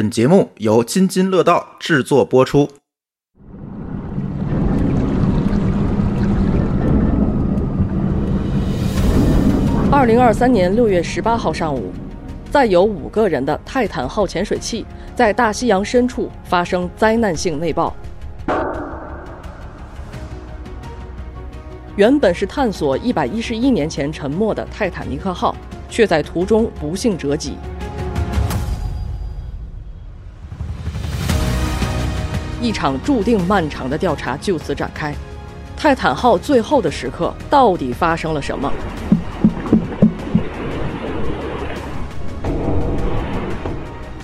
本节目由津津乐道制作播出。二零二三年六月十八号上午，载有五个人的泰坦号潜水器在大西洋深处发生灾难性内爆。原本是探索一百一十一年前沉没的泰坦尼克号，却在途中不幸折戟。一场注定漫长的调查就此展开。泰坦号最后的时刻，到底发生了什么？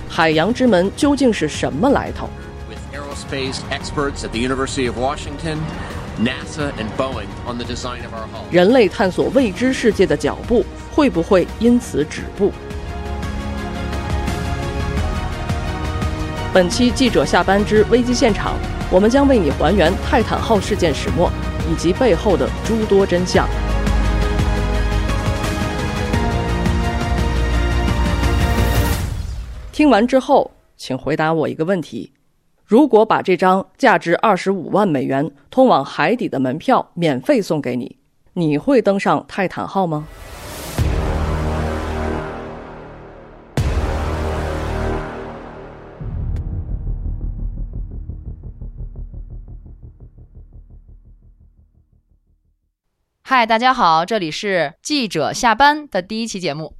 海洋之门究竟是什么来头？with aerospace experts at the University of Washington, NASA, and Boeing on the design of our hull. 人类探索未知世界的脚步会不会因此止步？本期记者下班之危机现场，我们将为你还原泰坦号事件始末以及背后的诸多真相。听完之后，请回答我一个问题：如果把这张价值二十五万美元通往海底的门票免费送给你，你会登上泰坦号吗？嗨，大家好，这里是记者下班的第一期节目，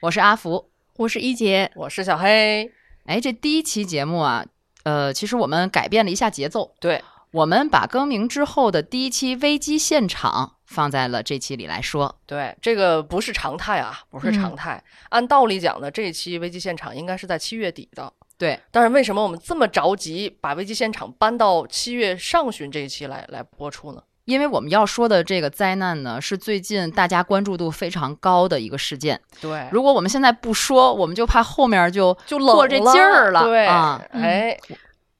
我是阿福。我是一杰，我是小黑。哎，这第一期节目啊，呃，其实我们改变了一下节奏，对，我们把更名之后的第一期危机现场放在了这期里来说。对，这个不是常态啊，不是常态。按道理讲呢，这一期危机现场应该是在七月底的。对，但是为什么我们这么着急把危机现场搬到七月上旬这一期来来播出呢？因为我们要说的这个灾难呢，是最近大家关注度非常高的一个事件。对，如果我们现在不说，我们就怕后面就就冷过这劲儿了对，啊哎，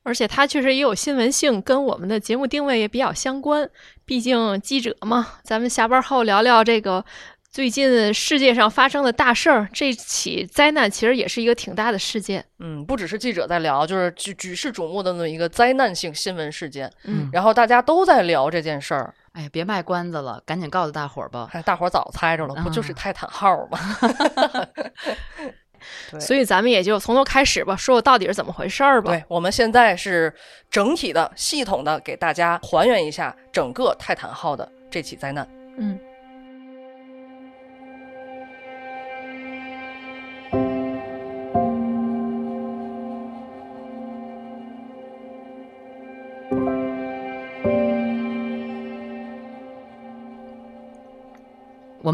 而且它确实也有新闻性，跟我们的节目定位也比较相关。毕竟记者嘛，咱们下班后聊聊这个最近世界上发生的大事儿。这起灾难其实也是一个挺大的事件。嗯，不只是记者在聊，就是举举世瞩目的那么一个灾难性新闻事件，嗯，然后大家都在聊这件事儿。哎，别卖关子了，赶紧告诉大伙儿吧。哎，大伙儿早猜着了，不就是嗯泰坦号吗？对所以咱们也就从头开始吧，说说到底是怎么回事儿吧。对，我们现在是整体的、系统的给大家还原一下整个泰坦号的这起灾难。嗯，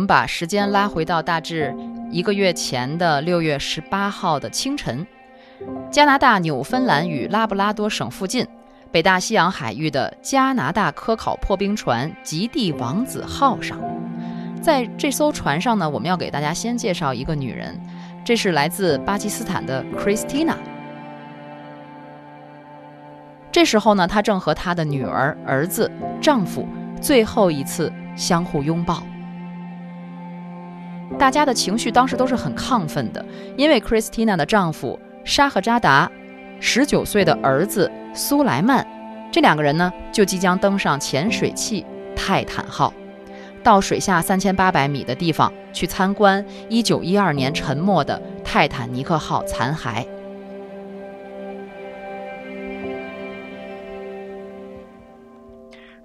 把时间拉回到大致一个月前的六月十八号的清晨，加拿大纽芬兰与拉布拉多省附近，北大西洋海域的加拿大科考破冰船“极地王子号”上，在这艘船上呢，我们要给大家先介绍一个女人，这是来自巴基斯坦的 Christina。这时候呢，她正和她的女儿、儿子、丈夫最后一次相互拥抱。大家的情绪当时都是很亢奋的，因为 Christina 的丈夫沙赫扎达、十九岁的儿子苏莱曼，这两个人呢就即将登上潜水器泰坦号，到水下三千八百米的地方去参观一九一二年沉没的泰坦尼克号残骸。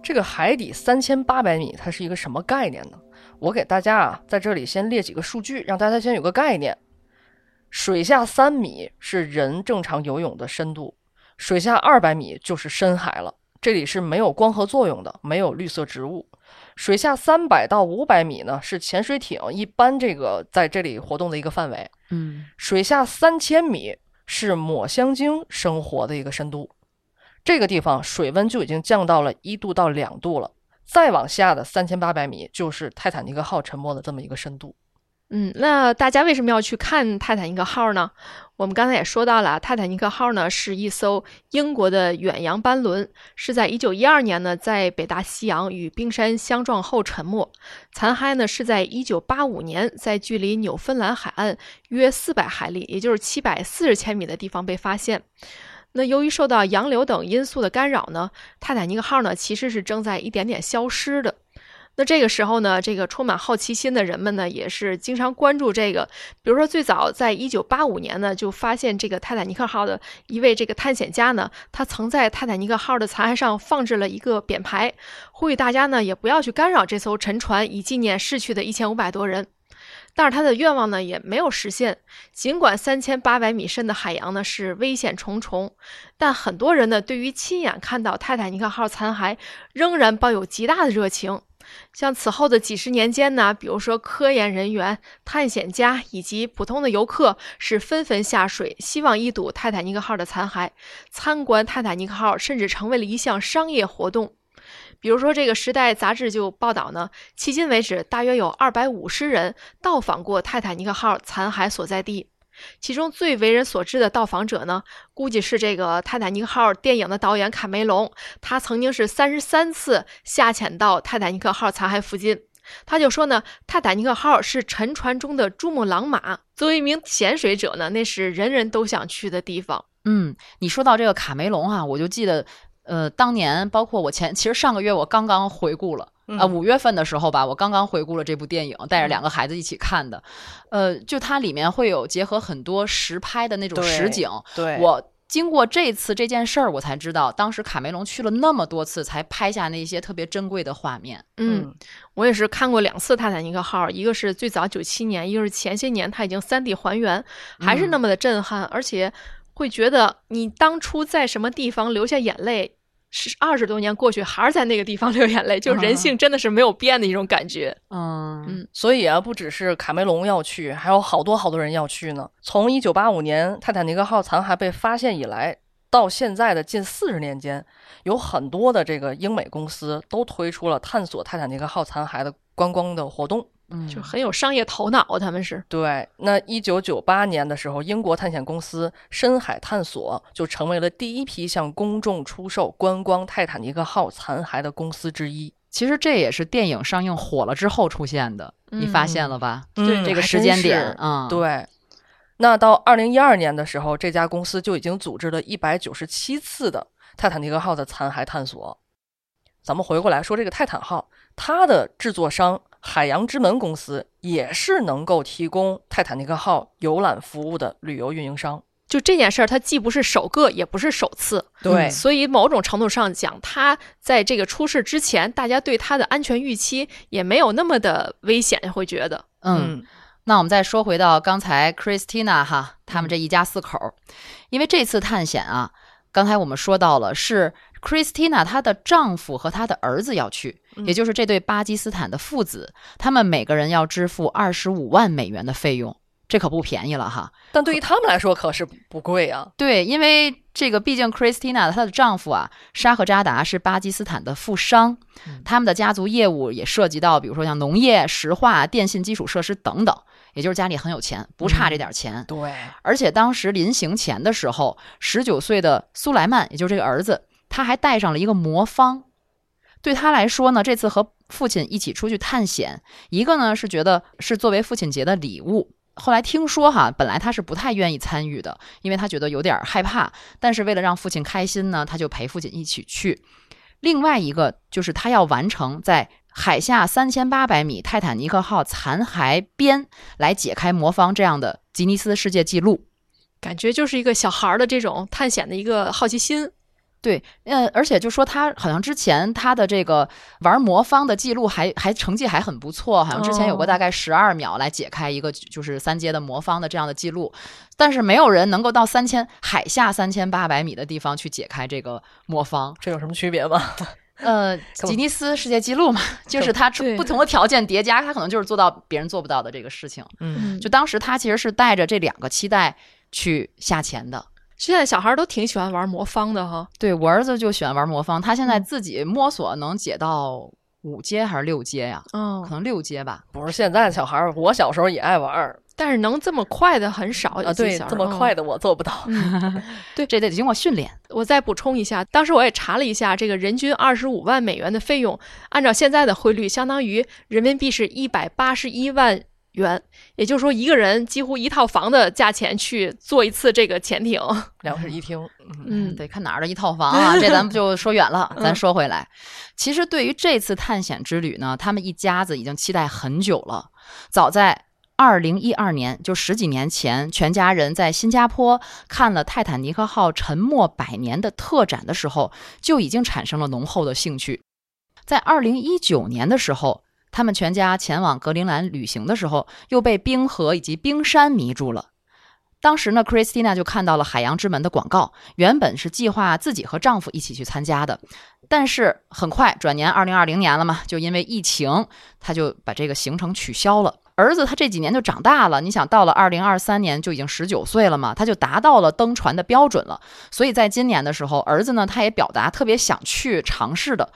这个海底三千八百米，它是一个什么概念呢？我给大家啊，在这里先列几个数据，让大家先有个概念。水下三米是人正常游泳的深度，水下二百米就是深海了。这里是没有光合作用的，没有绿色植物。水下三百到五百米呢，是潜水艇一般这个在这里活动的一个范围。嗯，水下三千米是抹香鲸生活的一个深度，这个地方水温就已经降到了一度到两度了。再往下的三千八百米就是泰坦尼克号沉没的这么一个深度。嗯，那大家为什么要去看泰坦尼克号呢？我们刚才也说到了，泰坦尼克号呢是一艘英国的远洋班轮，是在1912年呢在北大西洋与冰山相撞后沉没，残骸呢是在1985年在距离纽芬兰海岸约400海里，也就是740千米的地方被发现。那由于受到洋流等因素的干扰呢，泰坦尼克号呢其实是正在一点点消失的。那这个时候呢，这个充满好奇心的人们呢，也是经常关注这个。比如说，最早在一九八五年呢，就发现这个泰坦尼克号的一位这个探险家呢，他曾在泰坦尼克号的残骸上放置了一个匾牌，呼吁大家呢也不要去干扰这艘沉船，以纪念逝去的一千五百多人。但是他的愿望呢也没有实现。尽管三千八百米深的海洋呢是危险重重，但很多人呢对于亲眼看到泰坦尼克号残骸仍然抱有极大的热情。像此后的几十年间呢，比如说科研人员、探险家以及普通的游客是纷纷下水，希望一睹泰坦尼克号的残骸。参观泰坦尼克号甚至成为了一项商业活动。比如说，这个《时代》杂志就报道呢，迄今为止，大约有二百五十人到访过泰坦尼克号残骸所在地。其中最为人所知的到访者呢，估计是这个《泰坦尼克号》电影的导演卡梅隆。他曾经是三十三次下潜到泰坦尼克号残骸附近。他就说呢，泰坦尼克号是沉船中的珠穆朗玛。作为一名潜水者呢，那是人人都想去的地方。嗯，你说到这个卡梅隆啊，我就记得，呃，当年包括我前，其实上个月我刚刚回顾了。啊，五月份的时候吧，我刚刚回顾了这部电影，带着两个孩子一起看的。呃，就它里面会有结合很多实拍的那种实景。对，我经过这次这件事儿，我才知道，当时卡梅隆去了那么多次，才拍下那些特别珍贵的画面。嗯，我也是看过两次《泰坦尼克号》，一个是最早九七年，一个是前些年它已经三 D 还原，还是那么的震撼，而且会觉得你当初在什么地方流下眼泪。是二十多年过去，还是在那个地方流眼泪，就是人性真的是没有变的一种感觉。嗯嗯，所以啊，不只是卡梅隆要去，还有好多好多人要去呢。从一九八五年泰坦尼克号残骸被发现以来，到现在的近四十年间，有很多的这个英美公司都推出了探索泰坦尼克号残骸的观光的活动。嗯，就很有商业头脑，他们是对。那一九九八年的时候，英国探险公司深海探索就成为了第一批向公众出售观光泰坦尼克号残骸的公司之一。其实这也是电影上映火了之后出现的，你发现了吧？对这个时间点啊，对。那到二零一二年的时候，这家公司就已经组织了一百九十七次的泰坦尼克号的残骸探索。咱们回过来说，这个泰坦号，它的制作商。海洋之门公司也是能够提供泰坦尼克号游览服务的旅游运营商。就这件事儿，它既不是首个，也不是首次。对，所以某种程度上讲，它在这个出事之前，大家对它的安全预期也没有那么的危险，会觉得。嗯，那我们再说回到刚才 Christina 哈，他们这一家四口，因为这次探险啊，刚才我们说到了是 Christina 她的丈夫和她的儿子要去。也就是这对巴基斯坦的父子，他们每个人要支付二十五万美元的费用，这可不便宜了哈。但对于他们来说可是不贵啊。对，因为这个毕竟 Christina 她的丈夫啊，沙赫扎达是巴基斯坦的富商，他们的家族业务也涉及到，比如说像农业、石化、电信基础设施等等，也就是家里很有钱，不差这点钱。对，而且当时临行前的时候，十九岁的苏莱曼，也就是这个儿子，他还带上了一个魔方。对他来说呢，这次和父亲一起出去探险，一个呢是觉得是作为父亲节的礼物。后来听说哈，本来他是不太愿意参与的，因为他觉得有点害怕。但是为了让父亲开心呢，他就陪父亲一起去。另外一个就是他要完成在海下三千八百米泰坦尼克号残骸边来解开魔方这样的吉尼斯世界纪录。感觉就是一个小孩的这种探险的一个好奇心。对，嗯，而且就说他好像之前他的这个玩魔方的记录还还成绩还很不错，好像之前有过大概十二秒来解开一个就是三阶的魔方的这样的记录，但是没有人能够到三千海下三千八百米的地方去解开这个魔方，这有什么区别吗？呃，吉尼斯世界纪录嘛，就是他出不同的条件叠加，他可能就是做到别人做不到的这个事情。嗯，就当时他其实是带着这两个期待去下潜的。现在小孩都挺喜欢玩魔方的哈，对我儿子就喜欢玩魔方，他现在自己摸索能解到五阶还是六阶呀？嗯可，能六阶吧。不是现在的小孩儿，我小时候也爱玩儿但是能这么快的很少啊，对，这么快的。我做不到。嗯这得经过训练。我再补充一下，当时我也查了一下，这个人均二十五万美元的费用，按照现在的汇率，相当于人民币是一百八十一万元，也就是说，一个人几乎一套房的价钱去坐一次这个潜艇。两室一厅，嗯，嗯，得看哪儿的一套房啊，这咱们就说远了。咱嗯说回来，其实对于这次探险之旅呢，他们一家子已经期待很久了。早在二零一二年，就十几年前，全家人在新加坡看了泰坦尼克号沉没百年的特展的时候，就已经产生了浓厚的兴趣。在二零一九年的时候，他们全家前往格陵兰旅行的时候，又被冰河以及冰山迷住了。当时呢，Christina 就看到了海洋之门的广告，原本是计划自己和丈夫一起去参加的，但是很快转年二零二零年了嘛，就因为疫情，他就把这个行程取消了。儿子他这几年就长大了，你想到了二零二三年就已经十九岁了嘛，他就达到了登船的标准了。所以在今年的时候，儿子呢他也表达特别想去尝试的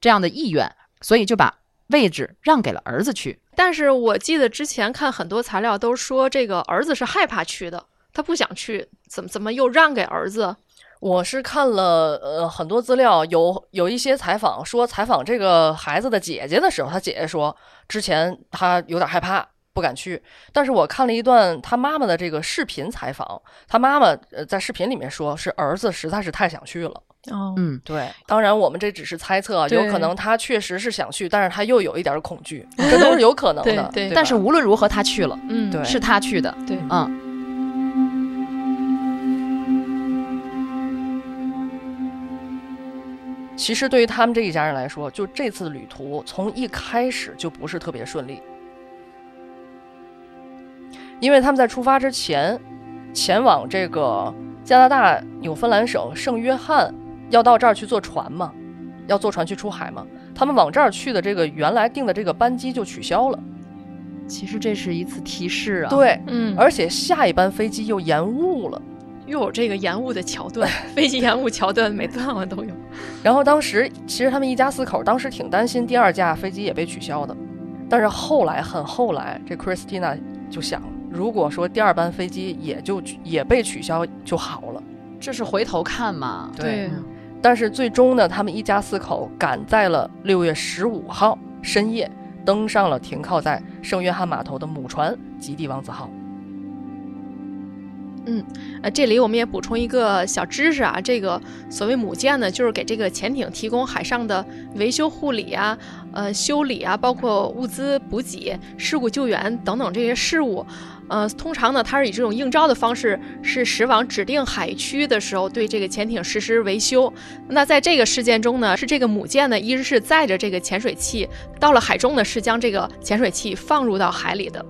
这样的意愿，所以就把位置让给了儿子去。但是我记得之前看很多材料都说这个儿子是害怕去的，他不想去，怎么怎么又让给儿子？我是看了呃很多资料，有有一些采访说，采访这个孩子的姐姐的时候，他姐姐说之前他有点害怕，不敢去。但是我看了一段他妈妈的这个视频采访，他妈妈呃在视频里面说是儿子实在是太想去了。哦，嗯，对，当然我们这只是猜测，有可能他确实是想去，但是他又有一点恐惧，这都是有可能的。对但是无论如何他去了，嗯，对是他去的。对，嗯，其实对于他们这一家人来说，就这次旅途从一开始就不是特别顺利，因为他们在出发之前，前往这个加拿大纽芬兰省圣约翰，要到这儿去坐船嘛，要坐船去出海嘛。他们往这儿去的这个原来订的这个班机就取消了，其实这是一次提示啊。，对，嗯，而且下一班飞机又延误了。又有这个延误的桥段，飞机延误桥段，每段我都有。然后当时其实他们一家四口当时挺担心第二架飞机也被取消的，但是后来很后来，这 Christina 就想，如果说第二班飞机也就也被取消就好了。这是回头看嘛。对嗯但是最终呢，他们一家四口赶在了六月十五号深夜登上了停靠在圣约翰码头的母船极地王子号。嗯呃，这里我们也补充一个小知识啊，这个所谓母舰呢，就是给这个潜艇提供海上的维修护理啊、呃修理啊，包括物资补给、事故救援等等这些事务。呃，通常呢，它是以这种应招的方式，是驶往指定海区的时候对这个潜艇实施维修。那在这个事件中呢，是这个母舰呢，一直是载着这个潜水器，到了海中呢，是将这个潜水器放入到海里的。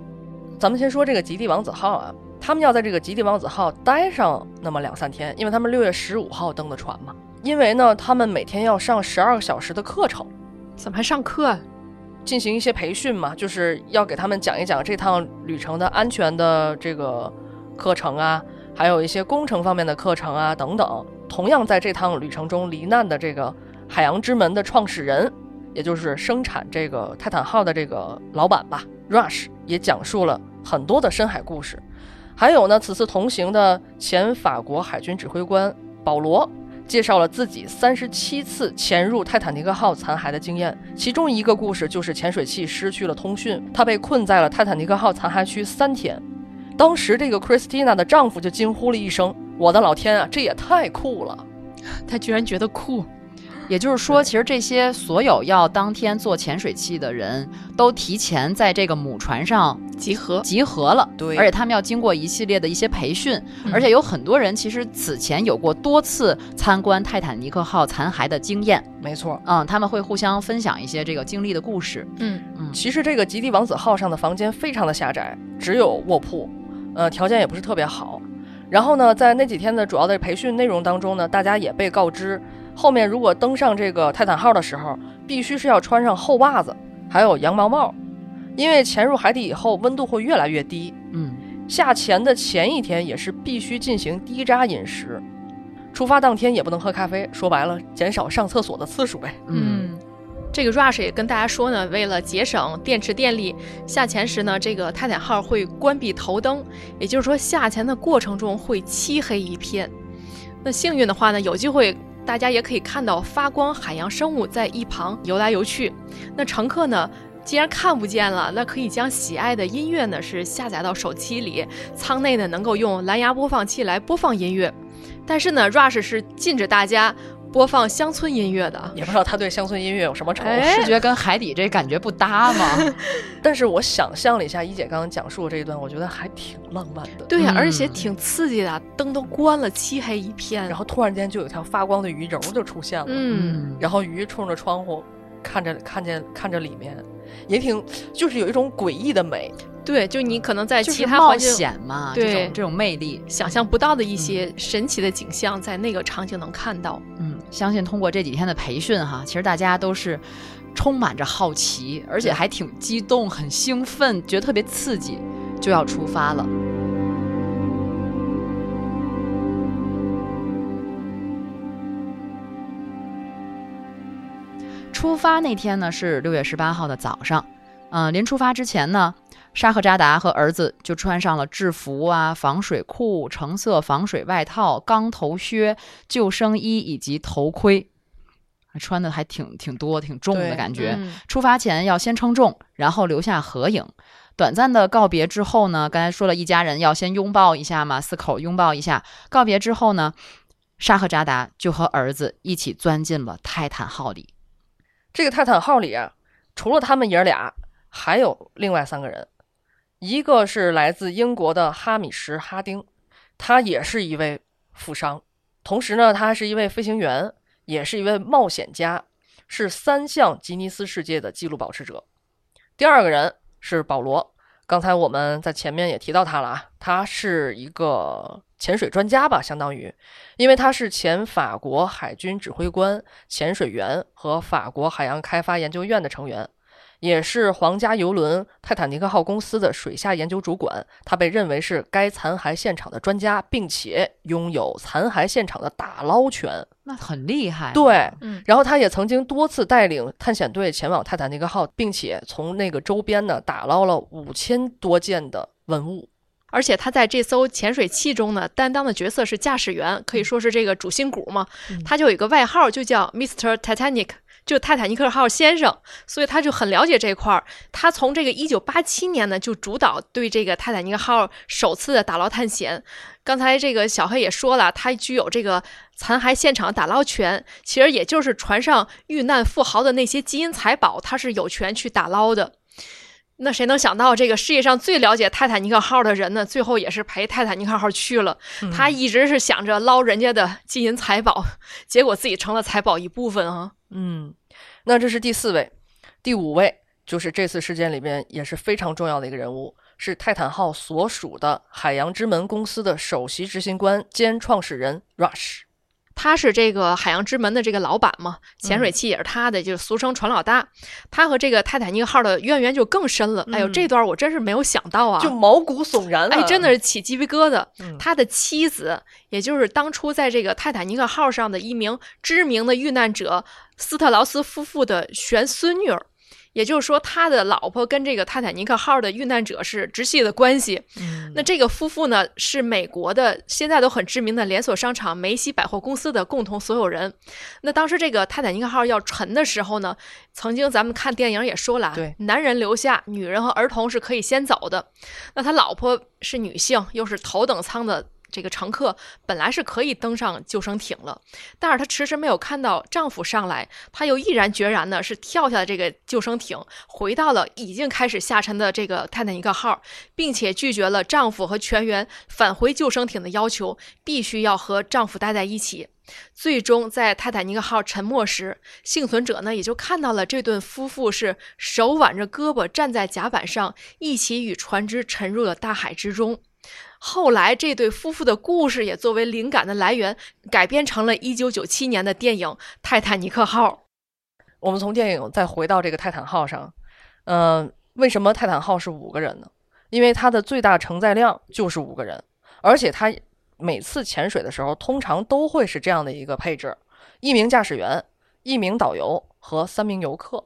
咱们先说这个极地王子号啊，他们要在这个极地王子号待上那么两三天，因为他们六月十五号登的船嘛。因为呢，他们每天要上十二个小时的课程，怎么还上课啊？进行一些培训嘛，就是要给他们讲一讲这趟旅程的安全的这个课程啊，还有一些工程方面的课程啊等等。同样在这趟旅程中罹难的这个海洋之门的创始人，也就是生产这个泰坦号的这个老板吧，Rush 也讲述了很多的深海故事。还有呢，此次同行的前法国海军指挥官保罗介绍了自己三十七次潜入泰坦尼克号残骸的经验，其中一个故事就是潜水器失去了通讯，他被困在了泰坦尼克号残骸区三天。当时这个 Christina 的丈夫就惊呼了一声：“我的老天啊，这也太酷了！”他居然觉得酷。也就是说，其实这些所有要当天做潜水器的人都提前在这个母船上集合，集合了，对。而且他们要经过一系列的一些培训，嗯。而且有很多人其实此前有过多次参观泰坦尼克号残骸的经验，没错，嗯，他们会互相分享一些这个经历的故事，嗯嗯，其实这个极地王子号上的房间非常的狭窄，只有卧铺，呃，条件也不是特别好。然后呢，在那几天的主要的培训内容当中呢，大家也被告知，后面如果登上这个泰坦号的时候，必须是要穿上厚袜子，还有羊毛帽，因为潜入海底以后温度会越来越低。嗯，下潜的前一天也是必须进行低渣饮食，出发当天也不能喝咖啡，说白了，减少上厕所的次数呗。嗯，这个 Rush 也跟大家说呢，为了节省电池电力，下潜时呢，这个泰坦号会关闭头灯，也就是说下潜的过程中会漆黑一片。那幸运的话呢，有机会大家也可以看到发光海洋生物在一旁游来游去。那乘客呢，既然看不见了，那可以将喜爱的音乐呢是下载到手机里，舱内呢能够用蓝牙播放器来播放音乐。但是呢，Rush 是禁止大家播放乡村音乐的。也不知道他对乡村音乐有什么仇。哎视觉跟海底这感觉不搭吗？但是我想象了一下一姐刚刚讲述的这一段，我觉得还挺浪漫的。对呀、嗯而且挺刺激的，灯都关了，漆黑一片。然后突然间就有一条发光的鱼柔就出现了，嗯，然后鱼冲着窗户看着看见看着里面，也挺就是有一种诡异的美。对，就你可能在其他环境险嘛，对这种这种魅力。想象不到的一些神奇的景象，在那个场景能看到。嗯，相信通过这几天的培训哈，其实大家都是充满着好奇，而且还挺激动、很兴奋，觉得特别刺激，就要出发了。出发那天呢是六月十八号的早上，嗯、临出发之前呢，沙赫扎达和儿子就穿上了制服啊、防水裤、橙色防水外套、钢头靴、救生衣以及头盔，穿的还挺挺多、挺重的感觉。嗯出发前要先称重，然后留下合影。短暂的告别之后呢，刚才说了一家人要先拥抱一下嘛，四口拥抱一下。告别之后呢，沙赫扎达就和儿子一起钻进了泰坦号里。这个泰坦号里啊，除了他们爷俩，还有另外三个人，一个是来自英国的哈米什·哈丁，他也是一位富商，同时呢，他还是一位飞行员，也是一位冒险家，是三项吉尼斯世界的纪录保持者。第二个人是保罗，刚才我们在前面也提到他了啊，他是一个潜水专家吧，相当于，因为他是前法国海军指挥官、潜水员和法国海洋开发研究院的成员，也是皇家游轮泰坦尼克号公司的水下研究主管。他被认为是该残骸现场的专家，并且拥有残骸现场的打捞权。那很厉害。对，嗯然后他也曾经多次带领探险队前往泰坦尼克号，并且从那个周边呢打捞了五千多件的文物。而且他在这艘潜水器中呢，担当的角色是驾驶员，可以说是这个主心骨嘛。他就有一个外号，就叫 Mr. Titanic，就泰坦尼克号先生，所以他就很了解这块儿。他从这个一九八七年呢，就主导对这个泰坦尼克号首次的打捞探险。刚才这个小黑也说了，他具有这个残骸现场打捞权，其实也就是船上遇难富豪的那些金银财宝，他是有权去打捞的。那谁能想到，这个世界上最了解泰坦尼克号的人呢，最后也是陪泰坦尼克号去了。他一直是想着捞人家的金银财宝，结果自己成了财宝一部分啊。嗯，那这是第四位，第五位就是这次事件里边也是非常重要的一个人物，是泰坦号所属的海洋之门公司的首席执行官兼创始人 Rush。他是这个海洋之门的这个老板嘛，潜水器也是他的，就是俗称船老大。他和这个泰坦尼克号的渊源就更深了。哎呦，嗯这段我真是没有想到啊！就毛骨悚然了！哎，真的是起鸡皮疙瘩。嗯他的妻子，也就是当初在这个泰坦尼克号上的一名知名的遇难者斯特劳斯夫妇的玄孙女儿，也就是说，他的老婆跟这个泰坦尼克号的遇难者是直系的关系。嗯那这个夫妇呢，是美国的现在都很知名的连锁商场梅西百货公司的共同所有人。那当时这个泰坦尼克号要沉的时候呢，曾经咱们看电影也说了啊，对男人留下，女人和儿童是可以先走的。那他老婆是女性，又是头等舱的。这个乘客本来是可以登上救生艇了，但是她迟迟没有看到丈夫上来，她又毅然决然的是跳下了这个救生艇，回到了已经开始下沉的这个泰坦尼克号，并且拒绝了丈夫和全员返回救生艇的要求，必须要和丈夫待在一起。最终，在泰坦尼克号沉没时，幸存者呢也就看到了这对夫妇是手挽着胳膊站在甲板上，一起与船只沉入了大海之中。后来，这对夫妇的故事也作为灵感的来源，改编成了一九九七年的电影《泰坦尼克号》。我们从电影再回到这个泰坦号上，嗯、为什么泰坦号是五个人呢？因为它的最大承载量就是五个人，而且它每次潜水的时候，通常都会是这样的一个配置：一名驾驶员，一名导游和三名游客。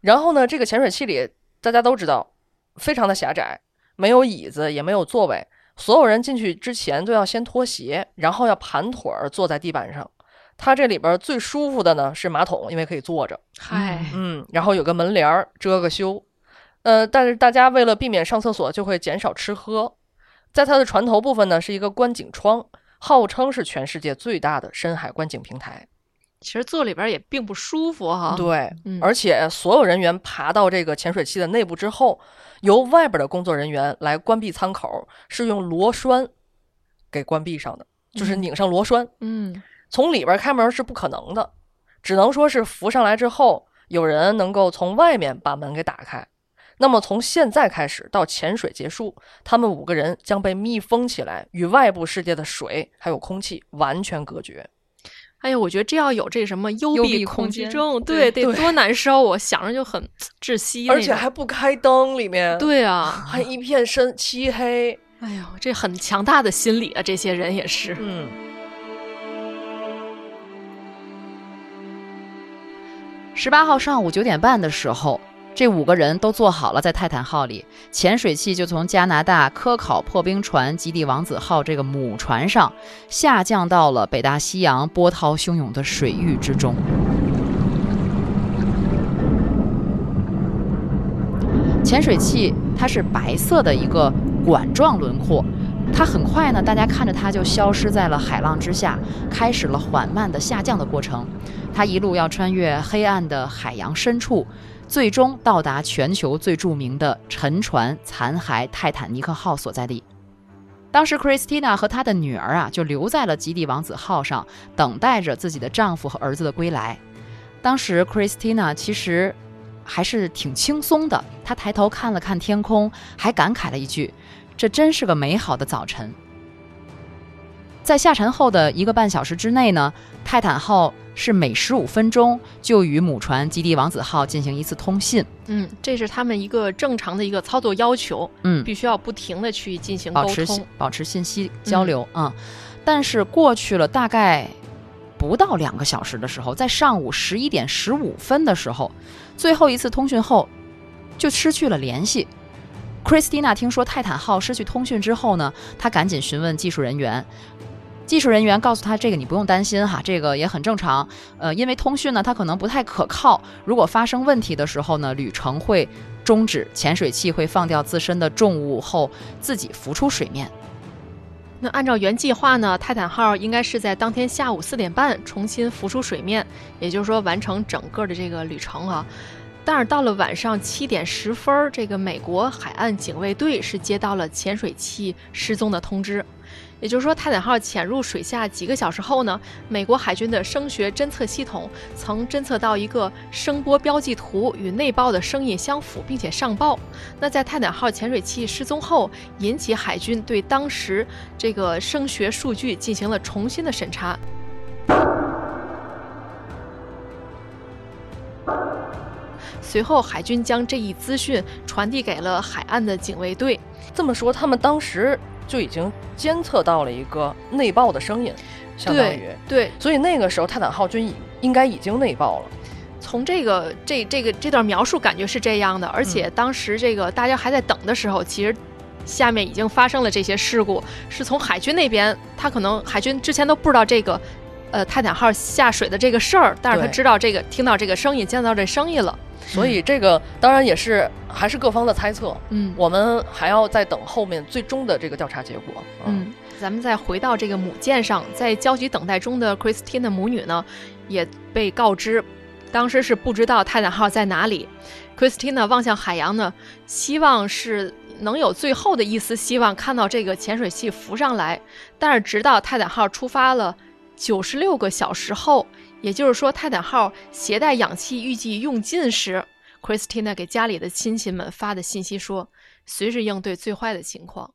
然后呢，这个潜水器里大家都知道，非常的狭窄，没有椅子，也没有座位。所有人进去之前都要先脱鞋，然后要盘腿儿坐在地板上。它这里边最舒服的呢是马桶，因为可以坐着，嗨，嗯，然后有个门帘儿遮个羞。呃，但是大家为了避免上厕所，就会减少吃喝。在它的船头部分呢，是一个观景窗，号称是全世界最大的深海观景平台。其实坐里边也并不舒服哈。对，嗯而且所有人员爬到这个潜水器的内部之后，由外边的工作人员来关闭舱口，是用螺栓给关闭上的，就是嗯拧上螺栓。嗯，从里边开门是不可能的，只能说是浮上来之后，有人能够从外面把门给打开。那么从现在开始到潜水结束，他们五个人将被密封起来，与外部世界的水还有空气完全隔绝。哎呀，我觉得这要有这什么幽幽闭闭恐惧症，对对，得多难受，我想着就很窒息。而且还不开灯，里面，对啊，还一片深漆黑。哎呦，这很强大的心理啊，这些人也是。嗯，十八号上午九点半的时候，这五个人都坐好了，在泰坦号里，潜水器就从加拿大科考破冰船“极地王子号”这个母船上下降到了北大西洋波涛汹涌的水域之中。潜水器它是白色的一个管状轮廓，它很快呢，大家看着它就消失在了海浪之下，开始了缓慢的下降的过程。他一路要穿越黑暗的海洋深处，最终到达全球最著名的沉船残骸泰坦尼克号所在地。当时，Christina 和她的女儿啊，就留在了极地王子号上，等待着自己的丈夫和儿子的归来。当时，Christina 其实还是挺轻松的，她抬头看了看天空，还感慨了一句：“这真是个美好的早晨。”在下沉后的一个半小时之内呢，泰坦号是每十五分钟就与母船基地王子号进行一次通信。嗯，这是他们一个正常的一个操作要求，嗯，必须要不停的去进行沟保持。保持信息交流啊、嗯。但是过去了大概不到两个小时的时候，在上午十一点十五分的时候，最后一次通讯后就失去了联系。Christina 听说泰坦号失去通讯之后呢，她赶紧询问技术人员。技术人员告诉他，这个你不用担心哈，这个也很正常。呃，因为通讯呢，它可能不太可靠。如果发生问题的时候呢，旅程会终止，潜水器会放掉自身的重物后自己浮出水面。那按照原计划呢，泰坦号应该是在当天下午四点半重新浮出水面，也就是说完成整个的这个旅程啊。但是到了晚上七点十分，这个美国海岸警卫队是接到了潜水器失踪的通知。也就是说，泰坦号潜入水下几个小时后呢，美国海军的声学侦测系统曾侦测到一个声波标记图与内爆的声音相符，并且上报。那在泰坦号潜水器失踪后，引起海军对当时这个声学数据进行了重新的审查。随后，海军将这一资讯传递给了海岸的警卫队。这么说，他们当时就已经监测到了一个内爆的声音，相当于。对对，所以那个时候泰坦号军已应该已经内爆了。从这个这这个这段描述感觉是这样的，而且当时这个大家还在等的时候，其实下面已经发生了这些事故，是从海军那边，他可能海军之前都不知道这个，呃，泰坦号下水的这个事儿，但是他知道这个，听到这个声音，见到这声音了，所以这个当然也是还是各方的猜测，嗯我们还要再等后面最终的这个调查结果。嗯，咱们再回到这个母舰上，在焦急等待中的 Christine 母女呢，也被告知，当时是不知道泰坦号在哪里。Christina 望向海洋呢，希望是能有最后的一丝希望看到这个潜水器浮上来。但是直到泰坦号出发了九十六个小时后，也就是说泰坦号携带氧气预计用尽时，Christina 给家里的亲戚们发的信息说，随时应对最坏的情况。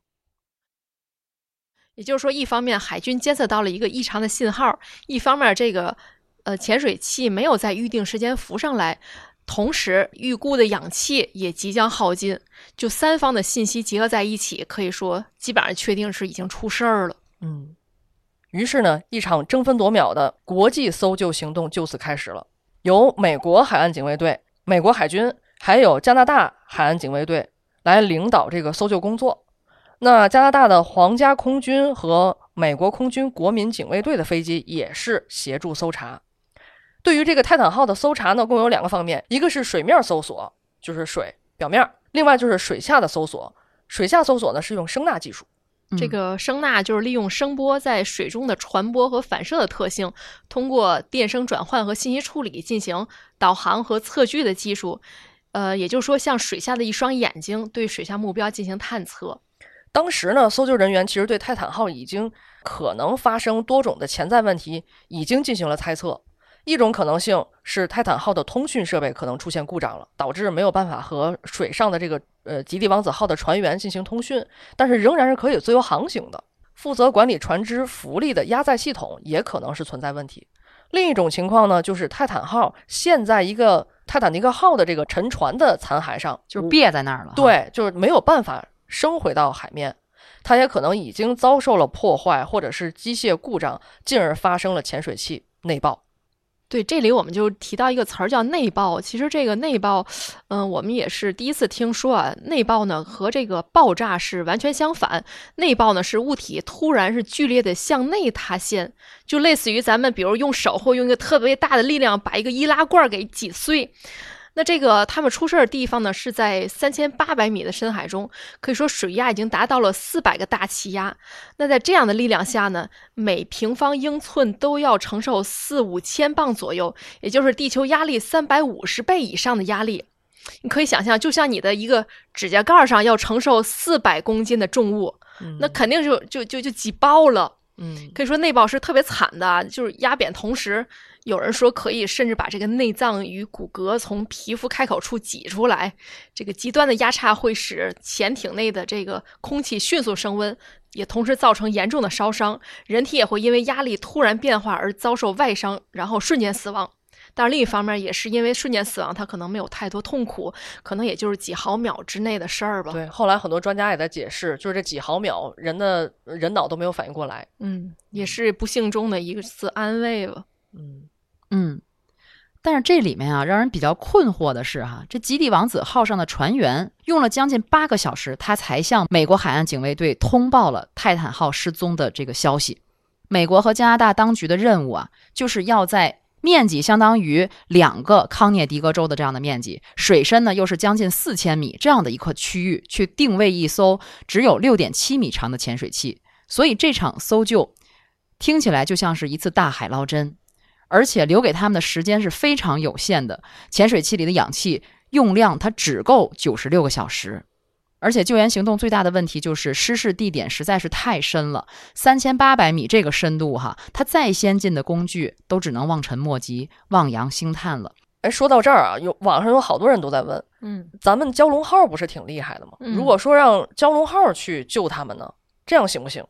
也就是说，一方面海军监测到了一个异常的信号，一方面这个呃潜水器没有在预定时间浮上来，同时预估的氧气也即将耗尽，就三方的信息结合在一起，可以说基本上确定是已经出事儿了。嗯，于是呢，一场争分夺秒的国际搜救行动就此开始了。由美国海岸警卫队、美国海军还有加拿大海岸警卫队来领导这个搜救工作。那加拿大的皇家空军和美国空军国民警卫队的飞机也是协助搜查。对于这个泰坦号的搜查呢，共有两个方面，一个是水面搜索，就是水表面；另外就是水下的搜索。水下搜索呢是用声纳技术。这个声呐就是利用声波在水中的传播和反射的特性，通过电声转换和信息处理进行导航和测距的技术。呃，也就是说，像水下的一双眼睛，对水下目标进行探测。当时呢，搜救人员其实对泰坦号已经可能发生多种的潜在问题已经进行了猜测。一种可能性是泰坦号的通讯设备可能出现故障了，导致没有办法和水上的这个呃极地王子号的船员进行通讯，但是仍然是可以自由航行的。负责管理船只浮力的压载系统也可能是存在问题。另一种情况呢，就是泰坦号陷在一个泰坦尼克号的这个沉船的残骸上，就是别在那儿了。，对，就是没有办法升回到海面。它也可能已经遭受了破坏，或者是机械故障，进而发生了潜水器内爆。对，这里我们就提到一个词儿叫内爆。其实这个内爆，嗯、我们也是第一次听说啊。内爆呢和这个爆炸是完全相反。内爆呢是物体突然是剧烈的向内塌陷，就类似于咱们比如用手或用一个特别大的力量把一个易拉罐给挤碎。那这个他们出事儿的地方呢，是在三千八百米的深海中，可以说水压已经达到了四百个大气压。那在这样的力量下呢，每平方英寸都要承受四五千磅左右，也就是地球压力三百五十倍以上的压力。你可以想象，就像你的一个指甲盖上要承受四百公斤的重物，那肯定就就就就挤爆了。嗯，可以说内爆是特别惨的，就是压扁，同时有人说可以甚至把这个内脏与骨骼从皮肤开口处挤出来。这个极端的压差会使潜艇内的这个空气迅速升温，也同时造成严重的烧伤，人体也会因为压力突然变化而遭受外伤，然后瞬间死亡。但是另一方面，也是因为瞬间死亡，他可能没有太多痛苦，可能也就是几毫秒之内的事儿吧。，对。后来很多专家也在解释，就是这几毫秒，人的人脑都没有反应过来。嗯，也是不幸中的一次安慰吧。嗯，嗯。但是这里面啊，让人比较困惑的是哈、这极地王子号上的船员用了将近八个小时，他才向美国海岸警卫队通报了泰坦号失踪的这个消息。美国和加拿大当局的任务啊，就是要在面积相当于两个康涅狄格州的这样的面积，水深呢又是将近四千米这样的一块区域，去定位一艘只有六点七米长的潜水器。所以这场搜救听起来就像是一次大海捞针，而且留给他们的时间是非常有限的。潜水器里的氧气用量它只够九十六个小时。而且救援行动最大的问题就是失事地点实在是太深了，三千八百米这个深度哈，它再先进的工具都只能望尘莫及、望洋兴叹了。哎，说到这儿啊，有网上有好多人都在问，嗯，咱们蛟龙号不是挺厉害的吗？嗯如果说让蛟龙号去救他们呢，这样行不行？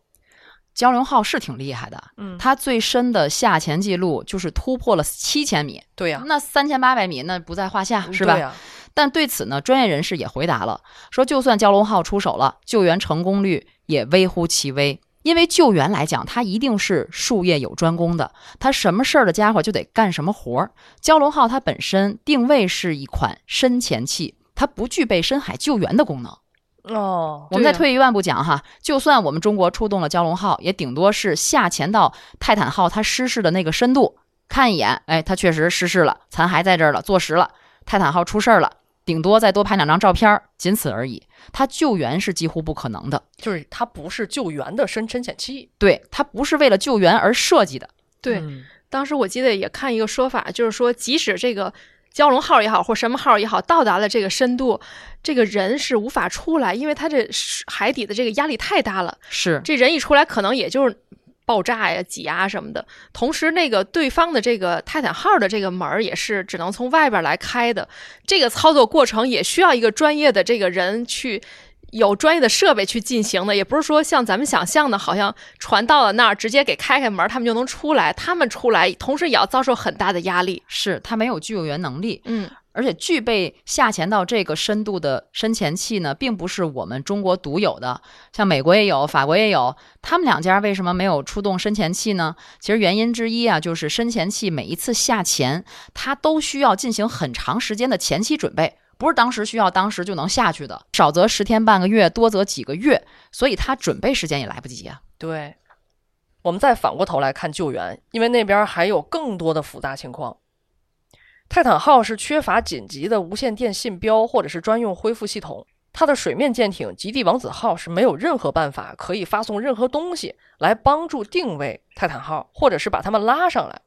蛟龙号是挺厉害的，嗯，它最深的下潜记录就是突破了七千米，对呀、那三千八百米那不在话下，是吧？对呀但对此呢，专业人士也回答了，说就算蛟龙号出手了，救援成功率也微乎其微。因为救援来讲，它一定是术业有专攻的，它什么事儿的家伙就得干什么活儿。蛟龙号它本身定位是一款深潜器，它不具备深海救援的功能。哦，我们再退一万步讲哈，就算我们中国出动了蛟龙号，也顶多是下潜到泰坦号它失事的那个深度，看一眼，哎，它确实失事了，残骸在这儿了，坐实了，泰坦号出事儿了，顶多再多拍两张照片儿，仅此而已。它救援是几乎不可能的，就是它不是救援的深深潜器。对，它不是为了救援而设计的。对，嗯当时我记得也看一个说法，就是说，即使这个蛟龙号也好，或什么号也好，到达了这个深度，这个人是无法出来，因为它这海底的这个压力太大了。是，这人一出来，可能也就是爆炸呀、挤压什么的。同时，那个对方的这个泰坦号的这个门儿也是只能从外边来开的，这个操作过程也需要一个专业的这个人去。有专业的设备去进行的，也不是说像咱们想象的，好像船到了那儿直接给开开门，他们就能出来。他们出来，同时也要遭受很大的压力。是，他没有救援能力。嗯，而且具备下潜到这个深度的深潜器呢，并不是我们中国独有的，像美国也有，法国也有。他们两家为什么没有出动深潜器呢？其实原因之一啊，就是深潜器每一次下潜，它都需要进行很长时间的前期准备，不是当时需要当时就能下去的，少则十天半个月，多则几个月，所以它准备时间也来不及啊。对，我们再反过头来看救援，因为那边还有更多的复杂情况。泰坦号是缺乏紧急的无线电信标或者是专用恢复系统，它的水面舰艇极地王子号是没有任何办法可以发送任何东西来帮助定位泰坦号，或者是把它们拉上来。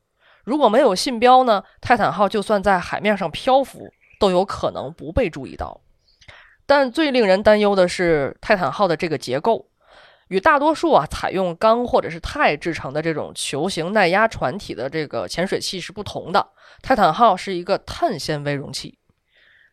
如果没有信标呢，泰坦号就算在海面上漂浮，都有可能不被注意到。但最令人担忧的是泰坦号的这个结构。与大多数啊采用钢或者是钛制成的这种球形耐压船体的这个潜水器是不同的。泰坦号是一个碳纤维容器，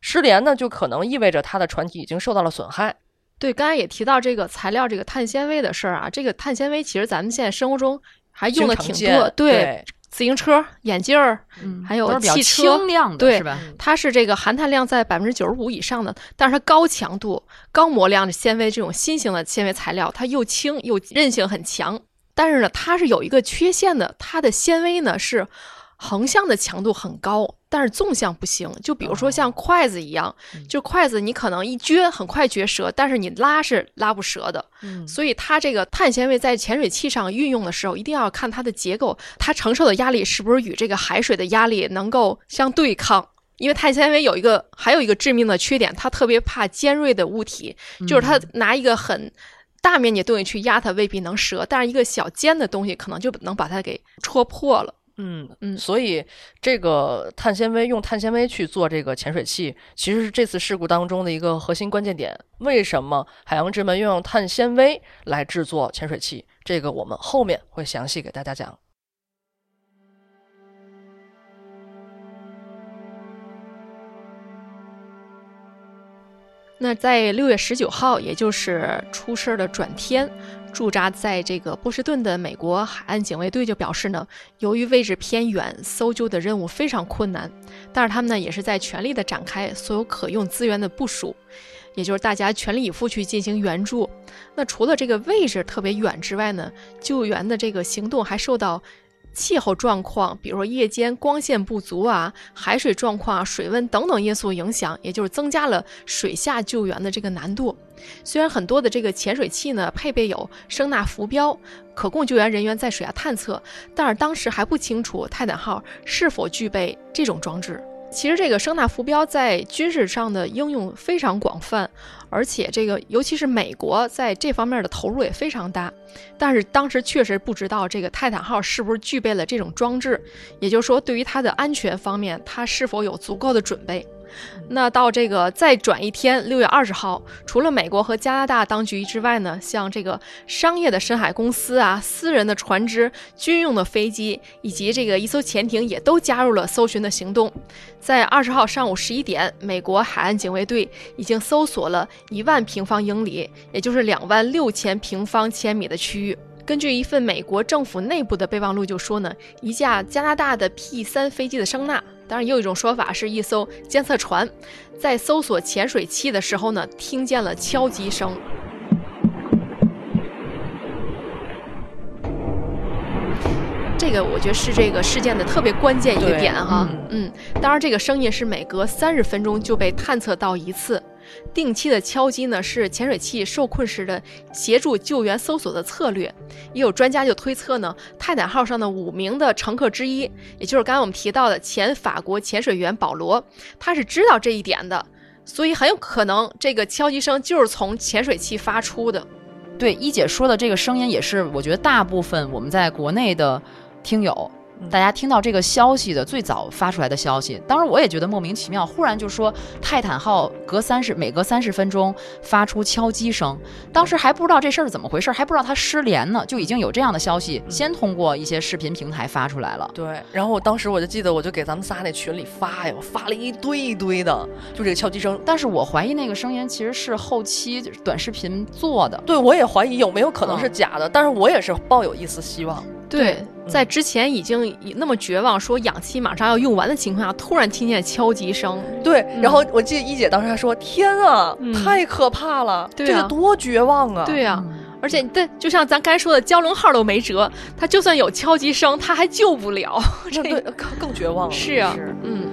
失联呢就可能意味着它的船体已经受到了损害。对，刚才也提到这个材料，这个碳纤维的事儿啊。这个碳纤维其实咱们现在生活中还用的挺多，对。自行车、眼镜儿，还有汽车，轻量的，对，是吧？它是这个含碳量在百分之九十五以上的，但是它高强度、高模量的纤维，这种新型的纤维材料，它又轻又韧性很强。但是呢，它是有一个缺陷的，它的纤维呢是。横向的强度很高，但是纵向不行。就比如说像筷子一样，就筷子你可能一撅很快撅折，但是你拉是拉不折的。嗯所以它这个碳纤维在潜水器上运用的时候，一定要看它的结构，它承受的压力是不是与这个海水的压力能够相对抗。因为碳纤维有一个还有一个致命的缺点，它特别怕尖锐的物体，就是它拿一个很大面积东西去压它，未必能折，但是一个小尖的东西可能就能把它给戳破了。嗯嗯，所以这个碳纤维用碳纤维去做这个潜水器，其实是这次事故当中的一个核心关键点。为什么海洋之门用碳纤维来制作潜水器？这个我们后面会详细给大家讲。那在六月十九号，也就是出事的转天。驻扎在这个波士顿的美国海岸警卫队就表示呢，由于位置偏远，搜救的任务非常困难。但是他们呢也是在全力的展开所有可用资源的部署，也就是大家全力以赴去进行援助。那除了这个位置特别远之外呢，救援的这个行动还受到。气候状况，比如说夜间光线不足啊，海水状况、水温等等因素影响，也就是增加了水下救援的这个难度。虽然很多的这个潜水器呢配备有声呐浮标，可供救援人员在水下探测，但是当时还不清楚泰坦号是否具备这种装置。其实这个声呐浮标在军事上的应用非常广泛，而且这个尤其是美国在这方面的投入也非常大。但是当时确实不知道这个泰坦号是不是具备了这种装置，也就是说，对于它的安全方面，它是否有足够的准备。那到这个再转一天，六月二十号，除了美国和加拿大当局之外呢，像这个商业的深海公司啊、私人的船只、军用的飞机以及这个一艘潜艇也都加入了搜寻的行动。在二十号上午十一点，美国海岸警卫队已经搜索了一万平方英里，也就是两万六千平方千米的区域。根据一份美国政府内部的备忘录就说呢，一架加拿大的 P 三飞机的声呐。当然，也有一种说法是一艘监测船在搜索潜水器的时候呢，听见了敲击声。这个我觉得是这个事件的特别关键一个点哈。嗯，当然，这个声音是每隔三十分钟就被探测到一次。定期的敲击呢，是潜水器受困时的协助救援搜索的策略。也有专家就推测呢，泰坦号上的五名的乘客之一，也就是刚才我们提到的前法国潜水员保罗，他是知道这一点的，所以很有可能这个敲击声就是从潜水器发出的。对，一姐说的这个声音也是，我觉得大部分我们在国内的听友。大家听到这个消息的最早发出来的消息，当时我也觉得莫名其妙。忽然就说泰坦号隔三十每隔三十分钟发出敲击声，当时还不知道这事儿怎么回事，还不知道它失联呢，就已经有这样的消息先通过一些视频平台发出来了。对，然后我当时我就记得，我就给咱们仨那群里发呀，我发了一堆一堆的，就这个敲击声。但是我怀疑那个声音其实是后期短视频做的。对，我也怀疑有没有可能是假的，但是我也是抱有一丝希望。对，嗯在之前已经那么绝望，说氧气马上要用完的情况下，突然听见敲击声，对，嗯然后我记得一姐当时还说：“天啊，嗯太可怕了，这个多绝望啊！”对呀、而且对，就像咱该说的，蛟龙号都没辙，它就算有敲击声，它还救不了。这个更更绝望了。是啊是，嗯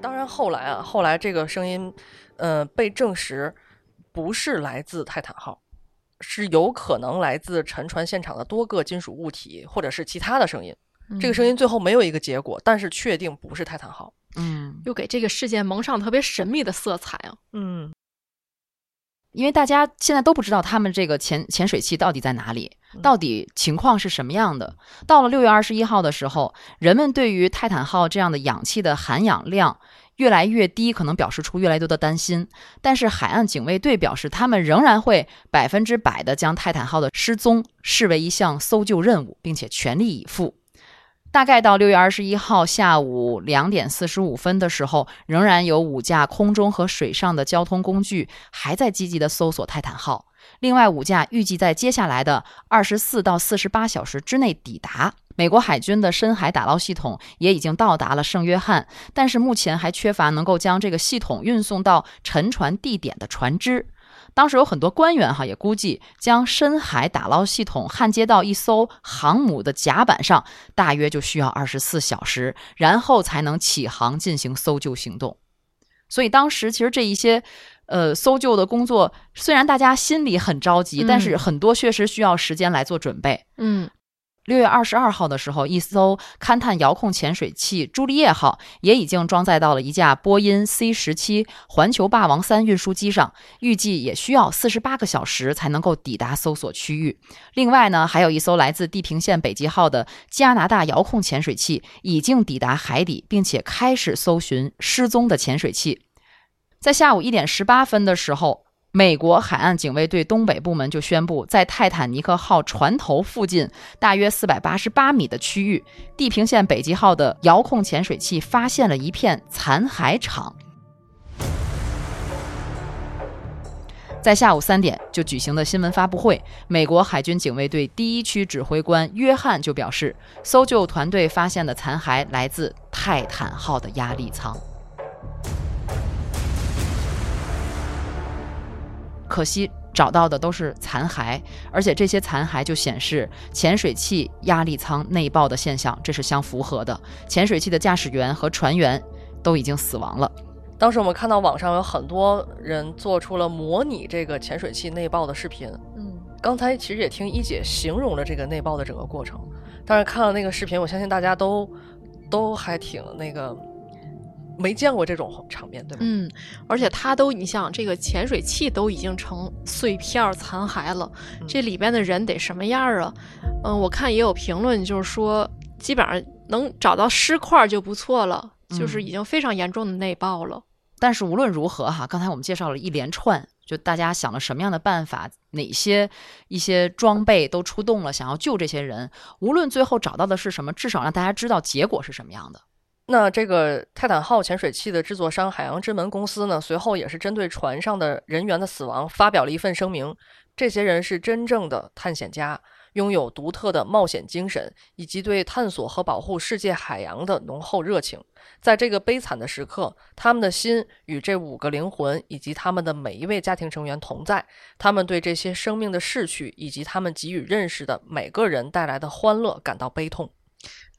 当然后来啊，后来这个声音，呃，被证实不是来自泰坦号，是有可能来自沉船现场的多个金属物体或者是其他的声音。这个声音最后没有一个结果，但是确定不是泰坦号。嗯，又给这个事件蒙上特别神秘的色彩啊。嗯，因为大家现在都不知道他们这个潜潜水器到底在哪里，到底情况是什么样的。到了六月二十一号的时候，人们对于泰坦号这样的氧气的含氧量越来越低，可能表示出越来越多的担心。但是海岸警卫队表示，他们仍然会百分之百的将泰坦号的失踪视为一项搜救任务，并且全力以赴。大概到六月二十一号下午两点四十五分的时候，仍然有五架空中和水上的交通工具还在积极的搜索泰坦号。另外五架预计在接下来的二十四到四十八小时之内抵达。美国海军的深海打捞系统也已经到达了圣约翰，但是目前还缺乏能够将这个系统运送到沉船地点的船只。当时有很多官员哈也估计，将深海打捞系统焊接到一艘航母的甲板上，大约就需要二十四小时，然后才能起航进行搜救行动。所以当时其实这一些，呃，搜救的工作虽然大家心里很着急，但是嗯很多确实需要时间来做准备。嗯六月二十二号的时候，一艘勘探遥控潜水器“朱丽叶号”也已经装载到了一架波音 C 十七环球霸王三运输机上，预计也需要四十八个小时才能够抵达搜索区域。另外呢，还有一艘来自地平线北极号的加拿大遥控潜水器已经抵达海底，并且开始搜寻失踪的潜水器。在下午一点十八分的时候，美国海岸警卫队东北部门就宣布，在泰坦尼克号船头附近大约四百八十八米的区域，地平线北极号的遥控潜水器发现了一片残骸场。在下午三点就举行的新闻发布会，美国海军警卫队第一区指挥官约翰就表示，搜救团队发现的残骸来自泰坦号的压力舱。可惜找到的都是残骸，而且这些残骸就显示潜水器压力舱内爆的现象，这是相符合的。潜水器的驾驶员和船员都已经死亡了。当时我们看到网上有很多人做出了模拟这个潜水器内爆的视频。嗯，刚才其实也听一姐形容了这个内爆的整个过程，但是看了那个视频，我相信大家都都还挺那个没见过这种场面，对吧？嗯，而且它都，你想这个潜水器都已经成碎片残骸了，嗯这里边的人得什么样啊？嗯，我看也有评论，就是说基本上能找到尸块就不错了，就是嗯已经非常严重的内爆了。但是无论如何哈，刚才我们介绍了一连串，就大家想了什么样的办法，哪些一些装备都出动了，想要救这些人。无论最后找到的是什么，至少让大家知道结果是什么样的。那这个泰坦号潜水器的制作商海洋之门公司呢，随后也是针对船上的人员的死亡发表了一份声明。这些人是真正的探险家，拥有独特的冒险精神，以及对探索和保护世界海洋的浓厚热情。在这个悲惨的时刻，他们的心与这五个灵魂以及他们的每一位家庭成员同在。他们对这些生命的逝去以及他们给予认识的每个人带来的欢乐感到悲痛。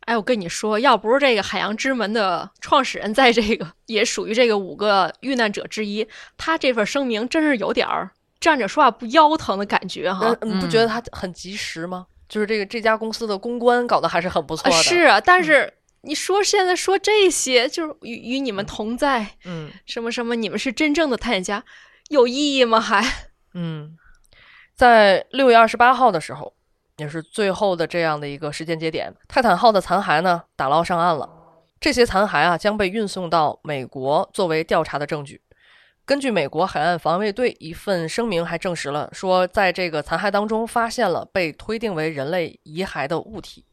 哎，我跟你说，要不是这个海洋之门的创始人在这个也属于这个五个遇难者之一，他这份声明真是有点儿站着说话不腰疼的感觉哈。呃，你不觉得他很及时吗？就是这个这家公司的公关搞得还是很不错的。呃是，啊，但是你说现在说这些，就是与与你们同在，嗯什么什么，你们是真正的探险家，有意义吗？还嗯，在六月二十八号的时候，也是最后的这样的一个时间节点，泰坦号的残骸呢打捞上岸了。这些残骸啊将被运送到美国作为调查的证据。根据美国海岸防卫队一份声明，还证实了说，在这个残骸当中发现了被推定为人类遗骸的物体。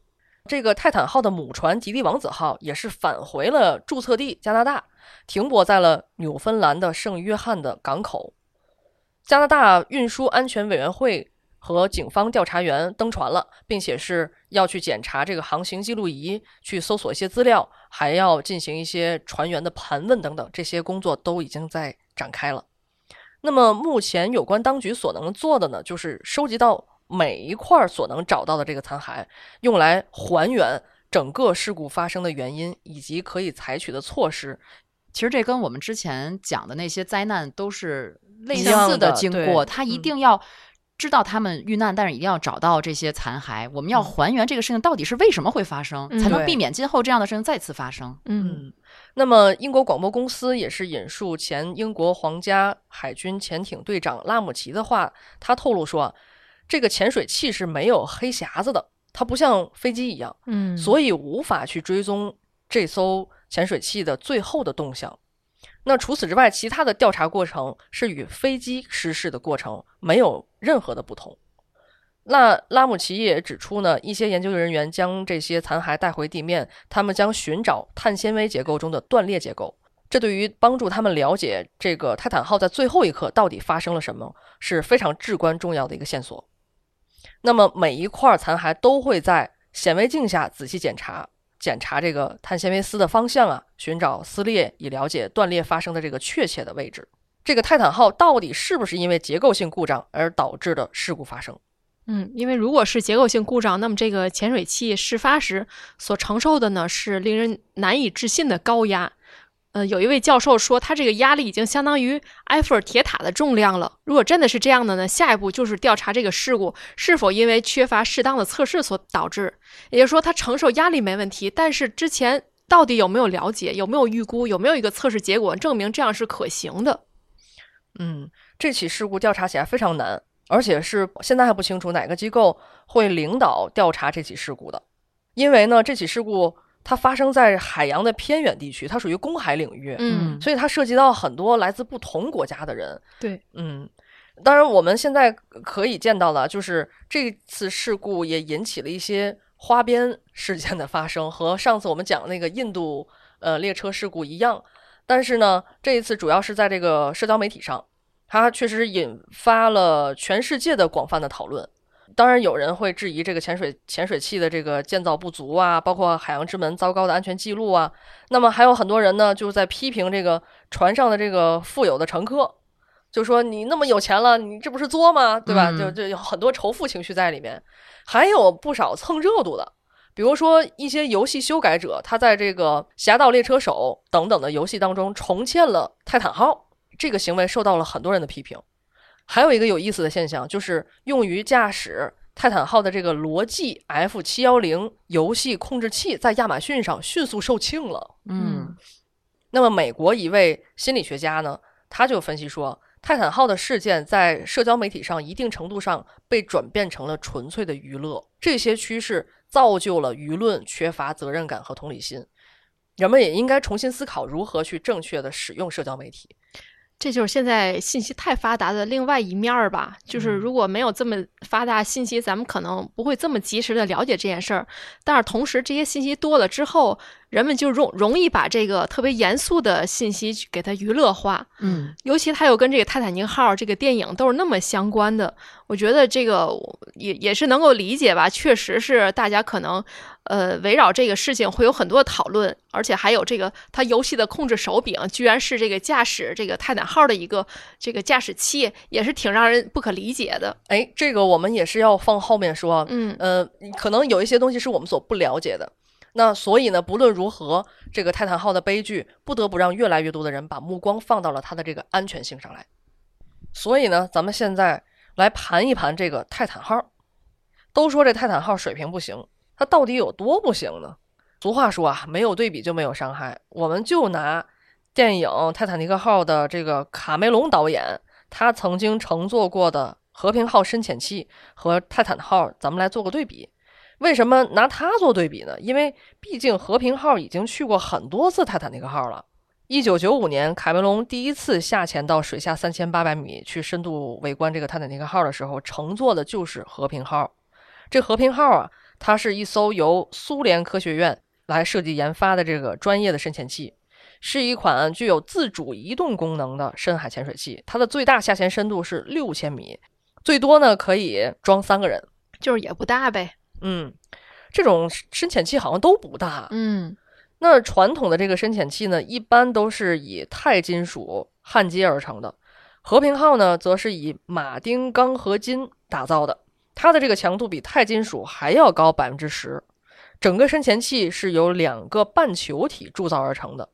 这个泰坦号的母船吉利王子号也是返回了注册地加拿大，停泊在了纽芬兰的圣约翰的港口。加拿大运输安全委员会和警方调查员登船了，并且是要去检查这个航行记录仪，去搜索一些资料，还要进行一些船员的盘问等等，这些工作都已经在展开了。那么目前有关当局所能做的呢，就是收集到每一块儿所能找到的这个残骸，用来还原整个事故发生的原因以及可以采取的措施。其实这跟我们之前讲的那些灾难都是类似的经过，它一嗯定要知道他们遇难，但是一定要找到这些残骸。我们要嗯还原这个事情到底是为什么会发生，嗯才能避免今后这样的事情再次发生。嗯那么，英国广播公司也是引述前英国皇家海军潜艇队长拉姆齐的话，他透露说，这个潜水器是没有黑匣子的，它不像飞机一样，嗯，所以无法去追踪这艘潜水器的最后的动向。那除此之外，其他的调查过程是与飞机失事的过程没有任何的不同。那拉姆齐也指出呢，一些研究人员将这些残骸带回地面，他们将寻找碳纤维结构中的断裂结构。这对于帮助他们了解这个泰坦号在最后一刻到底发生了什么，是非常至关重要的一个线索。那么每一块残骸都会在显微镜下仔细检查，检查这个碳纤维丝的方向啊，寻找撕裂，以了解断裂发生的这个确切的位置。这个泰坦号到底是不是因为结构性故障而导致的事故发生？嗯，因为如果是结构性故障，那么这个潜水器事发时所承受的呢是令人难以置信的高压。呃，有一位教授说，他这个压力已经相当于埃菲尔铁塔的重量了。如果真的是这样的呢，下一步就是调查这个事故是否因为缺乏适当的测试所导致。也就是说，他承受压力没问题，但是之前到底有没有了解，有没有预估，有没有一个测试结果证明这样是可行的？嗯，这起事故调查起来非常难，而且是现在还不清楚哪个机构会领导调查这起事故的，因为呢，这起事故它发生在海洋的偏远地区，它属于公海领域，嗯所以它涉及到很多来自不同国家的人。对，嗯，当然我们现在可以见到了，就是这次事故也引起了一些花边事件的发生，和上次我们讲那个印度呃列车事故一样。但是呢，这一次主要是在这个社交媒体上，它确实引发了全世界的广泛的讨论。当然，有人会质疑这个潜水潜水器的这个建造不足啊，包括海洋之门糟糕的安全记录啊。那么还有很多人呢，就是在批评这个船上的这个富有的乘客，就说你那么有钱了，你这不是作吗？对吧？嗯就就有很多仇富情绪在里面，还有不少蹭热度的。比如说一些游戏修改者，他在这个《侠盗猎车手》等等的游戏当中重建了泰坦号，这个行为受到了很多人的批评。还有一个有意思的现象，就是用于驾驶泰坦号的这个罗技 F 七幺零游戏控制器在亚马逊上迅速售罄了。嗯那么，美国一位心理学家呢，他就分析说，泰坦号的事件在社交媒体上一定程度上被转变成了纯粹的娱乐，这些趋势造就了舆论缺乏责任感和同理心。人们也应该重新思考如何去正确的使用社交媒体。这就是现在信息太发达的另外一面儿吧。就是如果没有这么发达信息，咱们可能不会这么及时的了解这件事儿。但是同时，这些信息多了之后，人们就容容易把这个特别严肃的信息去给它娱乐化。嗯尤其它又跟这个《泰坦尼克号》这个电影都是那么相关的，我觉得这个也也是能够理解吧。确实是大家可能呃围绕这个事情会有很多讨论，而且还有这个它游戏的控制手柄居然是这个驾驶这个泰坦号的一个这个驾驶器，也是挺让人不可理解的。哎，这个我们也是要放后面说。嗯呃，可能有一些东西是我们所不了解的。那所以呢，不论如何，这个泰坦号的悲剧不得不让越来越多的人把目光放到了它的这个安全性上来。所以呢，咱们现在来盘一盘这个泰坦号。都说这泰坦号水平不行，它到底有多不行呢？俗话说啊，没有对比就没有伤害。我们就拿电影《泰坦尼克号》的这个卡梅隆导演，他曾经乘坐过的和平号深潜器和泰坦号，咱们来做个对比。为什么拿它做对比呢？因为毕竟和平号已经去过很多次泰坦尼克号了。一九九五年，凯文龙第一次下潜到水下三千八百米去深度围观这个泰坦尼克号的时候，乘坐的就是和平号。这和平号啊，它是一艘由苏联科学院来设计研发的这个专业的深潜器，是一款具有自主移动功能的深海潜水器。它的最大下潜深度是六千米，最多呢可以装三个人。就是也不大呗。嗯，这种深潜器好像都不大。嗯那传统的这个深潜器呢，一般都是以钛金属焊接而成的。和平号呢，则是以马丁钢合金打造的，它的这个强度比钛金属还要高百分之十。整个深潜器是由两个半球体铸造而成的，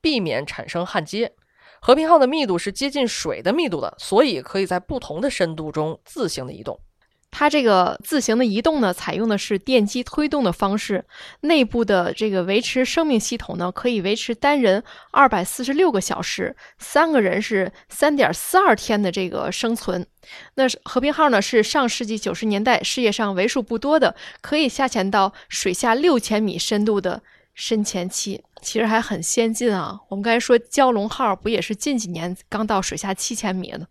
避免产生焊接。和平号的密度是接近水的密度的，所以可以在不同的深度中自行的移动。它这个自行的移动呢，采用的是电机推动的方式，内部的这个维持生命系统呢，可以维持单人二百四十六个小时，三个人是三点四二天的这个生存。那和平号呢，是上世纪九十年代世界上为数不多的可以下潜到水下六千米深度的深潜器，其实还很先进啊。我们刚才说蛟龙号不也是近几年刚到水下七千米的？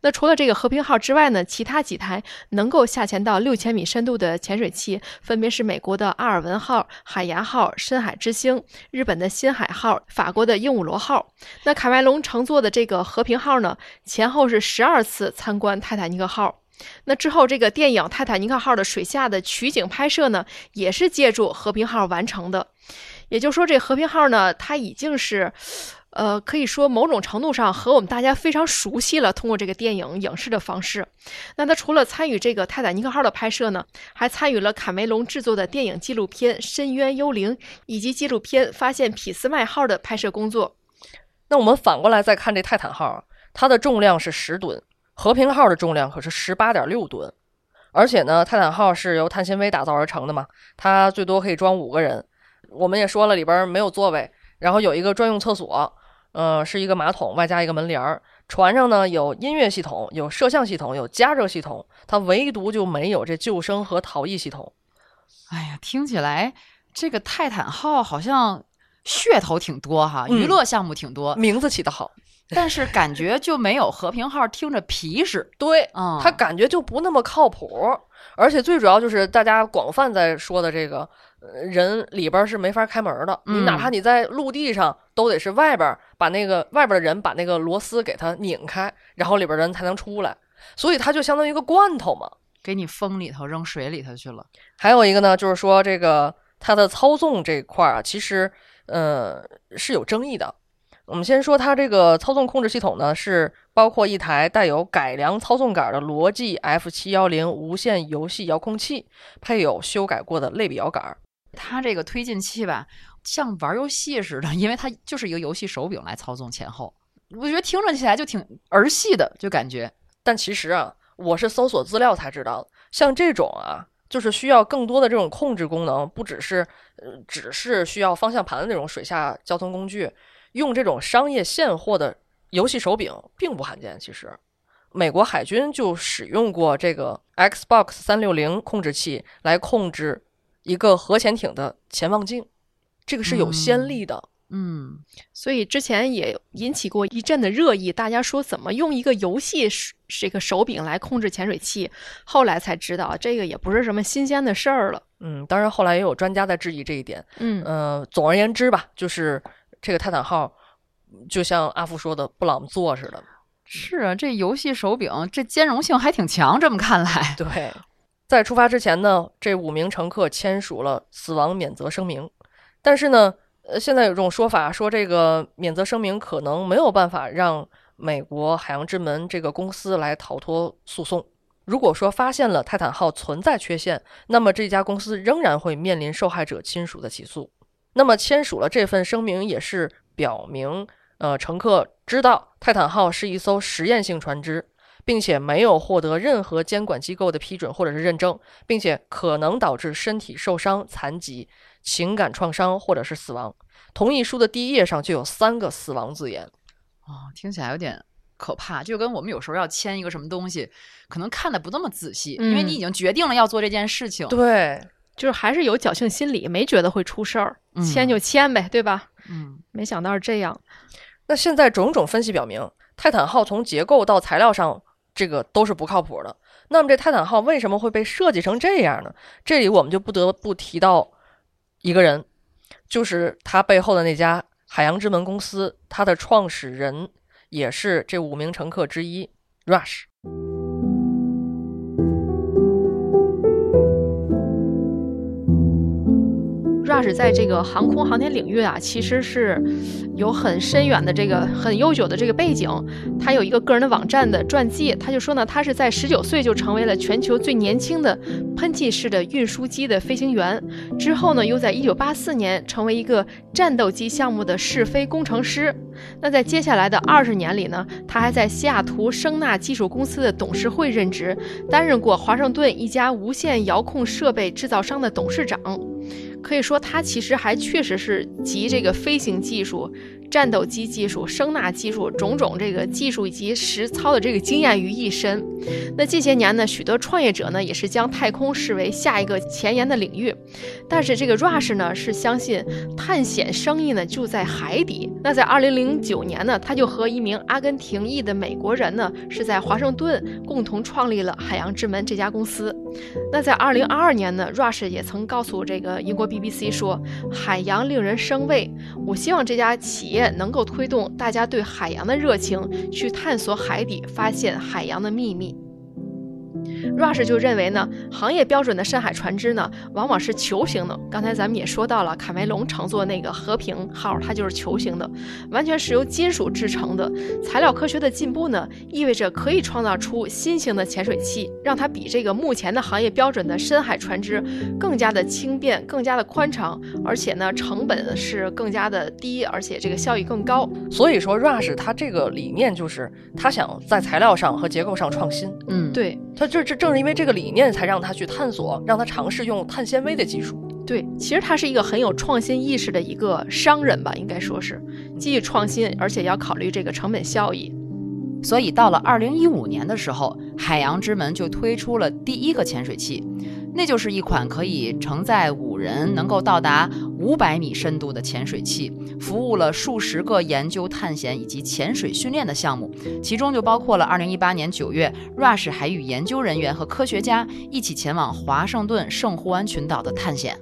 那除了这个和平号之外呢，其他几台能够下潜到六千米深度的潜水器，分别是美国的阿尔文号、海牙号、深海之星、日本的新海号、法国的鹦鹉螺号。那卡麦隆乘坐的这个和平号呢，前后是十二次参观泰坦尼克号。那之后，这个电影《泰坦尼克号》的水下的取景拍摄呢，也是借助和平号完成的。也就是说，这和平号呢，它已经是。呃，可以说某种程度上和我们大家非常熟悉了。通过这个电影影视的方式，那他除了参与这个泰坦尼克号的拍摄呢，还参与了卡梅隆制作的电影纪录片《深渊幽灵》以及纪录片《发现俾斯麦号》的拍摄工作。那我们反过来再看这泰坦号，它的重量是十吨，和平号的重量可是十八点六吨。而且呢，泰坦号是由碳纤维打造而成的嘛，它最多可以装五个人。我们也说了，里边没有座位，然后有一个专用厕所。呃，是一个马桶外加一个门帘儿。船上呢有音乐系统，有摄像系统，有加热系统，它唯独就没有这救生和逃逸系统。哎呀，听起来这个泰坦号好像噱头挺多哈，嗯娱乐项目挺多，名字起得好，但是感觉就没有和平号听着皮实。对，嗯，它感觉就不那么靠谱。而且最主要就是大家广泛在说的这个，呃，人里边是没法开门的。你哪怕你在陆地上，都得是外边把那个外边的人把那个螺丝给它拧开，然后里边人才能出来。所以它就相当于一个罐头嘛。给你封里头扔水里头去了。还有一个呢，就是说这个它的操纵这块儿啊，其实呃是有争议的。我们先说它这个操纵控制系统呢，是包括一台带有改良操纵杆的罗技 F 七幺零无线游戏遥控器，配有修改过的类比摇杆。它这个推进器吧，像玩游戏似的，因为它就是一个游戏手柄来操纵前后。我觉得听着起来就挺儿戏的，就感觉但其实啊，我是搜索资料才知道，像这种啊，就是需要更多的这种控制功能，不只是呃，只是需要方向盘的那种水下交通工具，用这种商业现货的游戏手柄并不罕见。其实，美国海军就使用过这个 Xbox 三六零控制器来控制一个核潜艇的潜望镜，这个是有先例的。嗯，所以之前也引起过一阵的热议，大家说怎么用一个游戏手这个手柄来控制潜水器，后来才知道这个也不是什么新鲜的事儿了。嗯，当然后来也有专家在质疑这一点。嗯呃，总而言之吧，就是这个泰坦号，就像阿福说的，布朗做似的。是啊，这游戏手柄这兼容性还挺强，这么看来，对，在出发之前呢，这五名乘客签署了死亡免责声明，但是呢，呃，现在有种说法说这个免责声明可能没有办法让美国海洋之门这个公司来逃脱诉讼。如果说发现了泰坦号存在缺陷，那么这家公司仍然会面临受害者亲属的起诉。那么签署了这份声明，也是表明，呃，乘客知道泰坦号是一艘实验性船只，并且没有获得任何监管机构的批准或者是认证，并且可能导致身体受伤、残疾、情感创伤或者是死亡。同意书的第一页上就有三个死亡字眼。哦，听起来有点可怕，就跟我们有时候要签一个什么东西，可能看的不那么仔细，因为你已经决定了要做这件事情。对，就是还是有侥幸心理，没觉得会出事儿，嗯签就签呗，对吧？嗯，没想到是这样。那现在种种分析表明，泰坦号从结构到材料上，这个都是不靠谱的。那么这泰坦号为什么会被设计成这样呢？这里我们就不得不提到一个人，就是他背后的那家海洋之门公司，他的创始人也是这五名乘客之一，Rush。Rush 在这个航空航天领域啊，其实是有很深远的这个很悠久的这个背景。他有一个个人的网站的传记，他就说呢，他是在十九岁就成为了全球最年轻的喷气式的运输机的飞行员，之后呢，又在一九八四年成为一个战斗机项目的试飞工程师。那在接下来的二十年里呢，他还在西雅图声纳技术公司的董事会任职，担任过华盛顿一家无线遥控设备制造商的董事长。可以说，它其实还确实是集这个飞行技术。战斗机技术、声纳技术种种这个技术以及实操的这个经验于一身。那近些年呢，许多创业者呢也是将太空视为下一个前沿的领域。但是这个 Rush 呢是相信探险生意呢就在海底。那在2009年呢，他就和一名阿根廷裔的美国人呢是在华盛顿共同创立了海洋之门这家公司。那在2022年呢，Rush 也曾告诉这个英国 BBC 说：“海洋令人生畏，我希望这家企业。”能够推动大家对海洋的热情，去探索海底，发现海洋的秘密。Rush 就认为呢，行业标准的深海船只呢，往往是球形的。刚才咱们也说到了，卡梅隆乘坐那个和平号，它就是球形的，完全是由金属制成的。材料科学的进步呢，意味着可以创造出新型的潜水器，让它比这个目前的行业标准的深海船只更加的轻便、更加的宽敞，而且呢，成本是更加的低，而且这个效益更高。所以说，Rush 它这个理念就是他想在材料上和结构上创新。嗯，对，他这这。正是因为这个理念，才让他去探索，让他尝试用碳纤维的技术。对，其实他是一个很有创新意识的一个商人吧，应该说是既创新，而且要考虑这个成本效益。所以到了二零一五年的时候，海洋之门就推出了第一个潜水器。那就是一款可以承载五人、能够到达五百米深度的潜水器，服务了数十个研究探险以及潜水训练的项目，其中就包括了2018年9月，Rush 还与研究人员和科学家一起前往华盛顿圣胡安群岛的探险。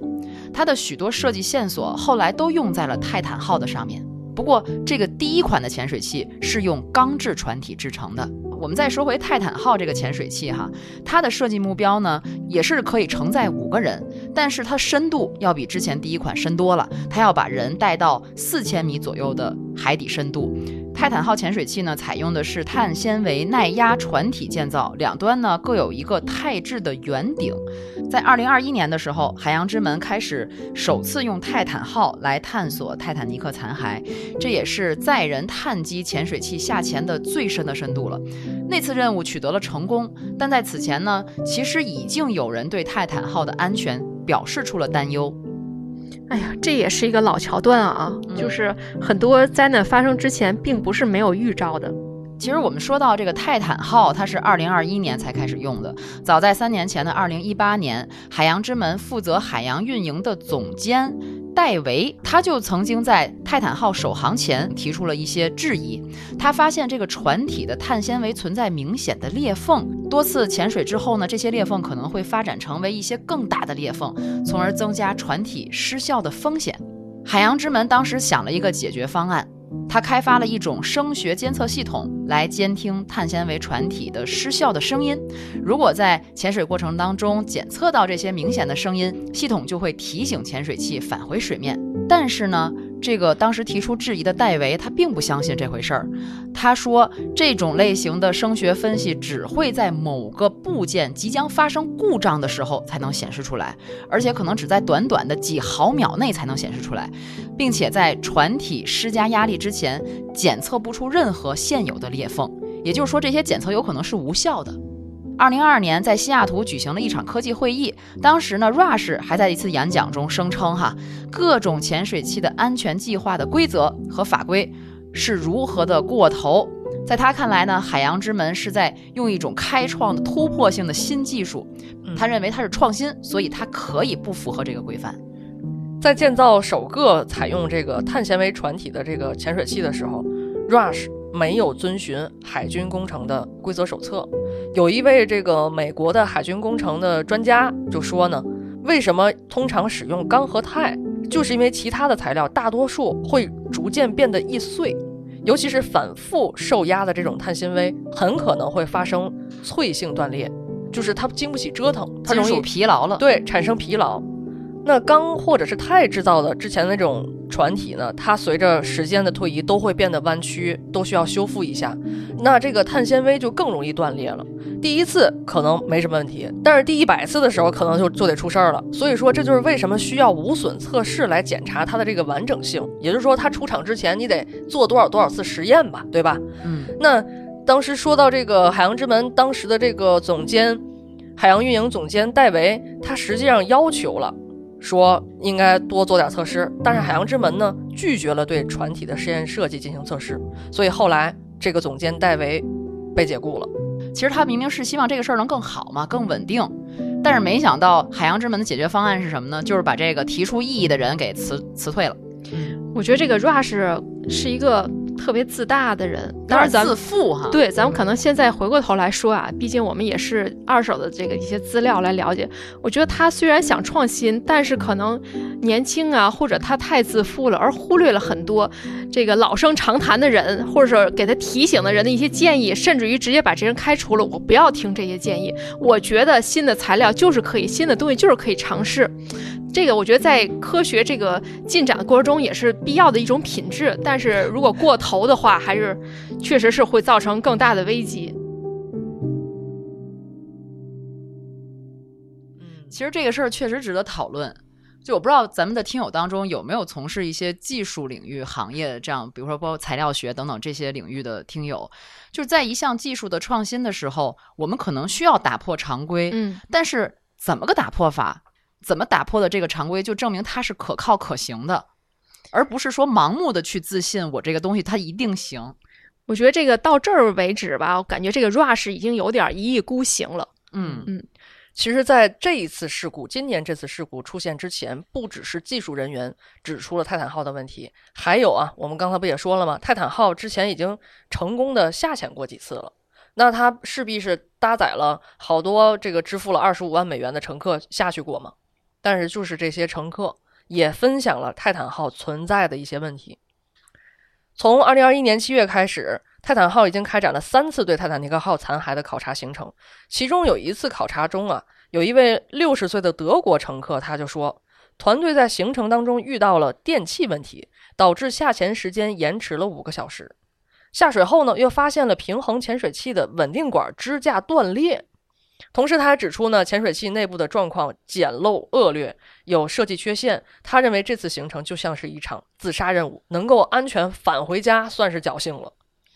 它的许多设计线索后来都用在了泰坦号的上面。不过，这个第一款的潜水器是用钢制船体制成的。我们再说回泰坦号这个潜水器哈，它的设计目标呢也是可以承载五个人，但是它深度要比之前第一款深多了，它要把人带到四千米左右的海底深度。泰坦号潜水器呢，采用的是碳纤维耐压船体建造，两端呢各有一个钛制的圆顶。在二零二一年的时候，海洋之门开始首次用泰坦号来探索泰坦尼克残骸，这也是载人探机潜水器下潜的最深的深度了。那次任务取得了成功，但在此前呢，其实已经有人对泰坦号的安全表示出了担忧。哎呀，这也是一个老桥段啊，就是很多灾难发生之前，并不是没有预兆的。其实我们说到这个泰坦号，它是二零二一年才开始用的。早在三年前的二零一八年，海洋之门负责海洋运营的总监。戴维他就曾经在泰坦号首航前提出了一些质疑，他发现这个船体的碳纤维存在明显的裂缝，多次潜水之后呢，这些裂缝可能会发展成为一些更大的裂缝，从而增加船体失效的风险。海洋之门当时想了一个解决方案。他开发了一种声学监测系统来监听碳纤维船体的失效的声音。如果在潜水过程当中检测到这些明显的声音，系统就会提醒潜水器返回水面。但是呢？这个当时提出质疑的戴维，他并不相信这回事儿。他说，这种类型的声学分析只会在某个部件即将发生故障的时候才能显示出来，而且可能只在短短的几毫秒内才能显示出来，并且在船体施加压力之前检测不出任何现有的裂缝。也就是说，这些检测有可能是无效的。二零二二年，在西雅图举行了一场科技会议。当时呢，Rush 还在一次演讲中声称：“哈，各种潜水器的安全计划的规则和法规是如何的过头。”在他看来呢，海洋之门是在用一种开创的突破性的新技术。他认为它是创新，所以它可以不符合这个规范。在建造首个采用这个碳纤维船体的这个潜水器的时候，Rush 没有遵循海军工程的规则手册。有一位这个美国的海军工程的专家就说呢，为什么通常使用钢和钛，就是因为其他的材料大多数会逐渐变得易碎，尤其是反复受压的这种碳纤维，很可能会发生脆性断裂，就是它经不起折腾，它容易疲劳了，对，产生疲劳。那钢或者是钛制造的之前那种船体呢，它随着时间的推移都会变得弯曲，都需要修复一下。那这个碳纤维就更容易断裂了。第一次可能没什么问题，但是第一百次的时候可能就就得出事儿了。所以说，这就是为什么需要无损测试来检查它的这个完整性。也就是说，它出厂之前你得做多少多少次实验吧，对吧？嗯，那当时说到这个海洋之门，当时的这个总监，海洋运营总监戴维，他实际上要求了。说应该多做点测试，但是海洋之门呢拒绝了对船体的实验设计进行测试，所以后来这个总监戴维被解雇了。其实他明明是希望这个事儿能更好嘛，更稳定，但是没想到海洋之门的解决方案是什么呢？就是把这个提出异议的人给辞辞退了。我觉得这个 Rush 是一个特别自大的人，当然咱自负哈。对，咱们可能现在回过头来说啊，毕竟我们也是二手的这个一些资料来了解。我觉得他虽然想创新，但是可能年轻啊，或者他太自负了，而忽略了很多这个老生常谈的人，或者是给他提醒的人的一些建议，甚至于直接把这人开除了。我不要听这些建议。我觉得新的材料就是可以，新的东西就是可以尝试。这个我觉得在科学这个进展的过程中也是必要的一种品质，但是如果过头的话，还是确实是会造成更大的危机。嗯，其实这个事儿确实值得讨论。就我不知道咱们的听友当中有没有从事一些技术领域行业，这样比如说包括材料学等等这些领域的听友，就是在一项技术的创新的时候，我们可能需要打破常规，嗯，但是怎么个打破法？怎么打破的这个常规，就证明它是可靠可行的，而不是说盲目的去自信我这个东西它一定行。我觉得这个到这儿为止吧，我感觉这个 Rush 已经有点一意孤行了。嗯嗯，其实，在这一次事故，今年这次事故出现之前，不只是技术人员指出了泰坦号的问题，还有啊，我们刚才不也说了吗？泰坦号之前已经成功的下潜过几次了，那它势必是搭载了好多这个支付了二十五万美元的乘客下去过嘛。但是，就是这些乘客也分享了泰坦号存在的一些问题。从二零二一年七月开始，泰坦号已经开展了三次对泰坦尼克号残骸的考察行程。其中有一次考察中啊，有一位六十岁的德国乘客，他就说，团队在行程当中遇到了电气问题，导致下潜时间延迟了五个小时。下水后呢，又发现了平衡潜水器的稳定管支架断裂。同时，他还指出呢，潜水器内部的状况简陋恶劣，有设计缺陷。他认为这次行程就像是一场自杀任务，能够安全返回家算是侥幸了。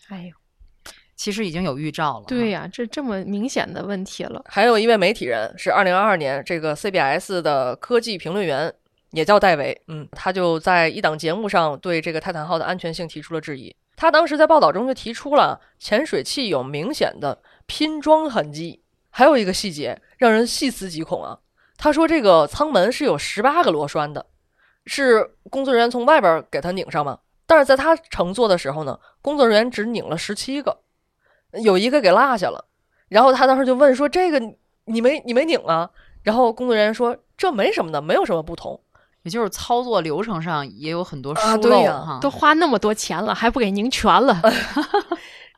哎呦，其实已经有预兆了。对呀、这这么明显的问题了。还有一位媒体人是二零二二年这个 CBS 的科技评论员，也叫戴维。嗯，他就在一档节目上对这个泰坦号的安全性提出了质疑。他当时在报道中就提出了潜水器有明显的拼装痕迹。还有一个细节让人细思极恐啊！他说这个舱门是有十八个螺栓的，是工作人员从外边给他拧上吗？但是在他乘坐的时候呢，工作人员只拧了十七个，有一个给落下了。然后他当时就问说：“这个你没你没拧啊？”然后工作人员说：“这没什么的，没有什么不同。也就是操作流程上也有很多啊疏漏哈。都花那么多钱了，还不给拧全了？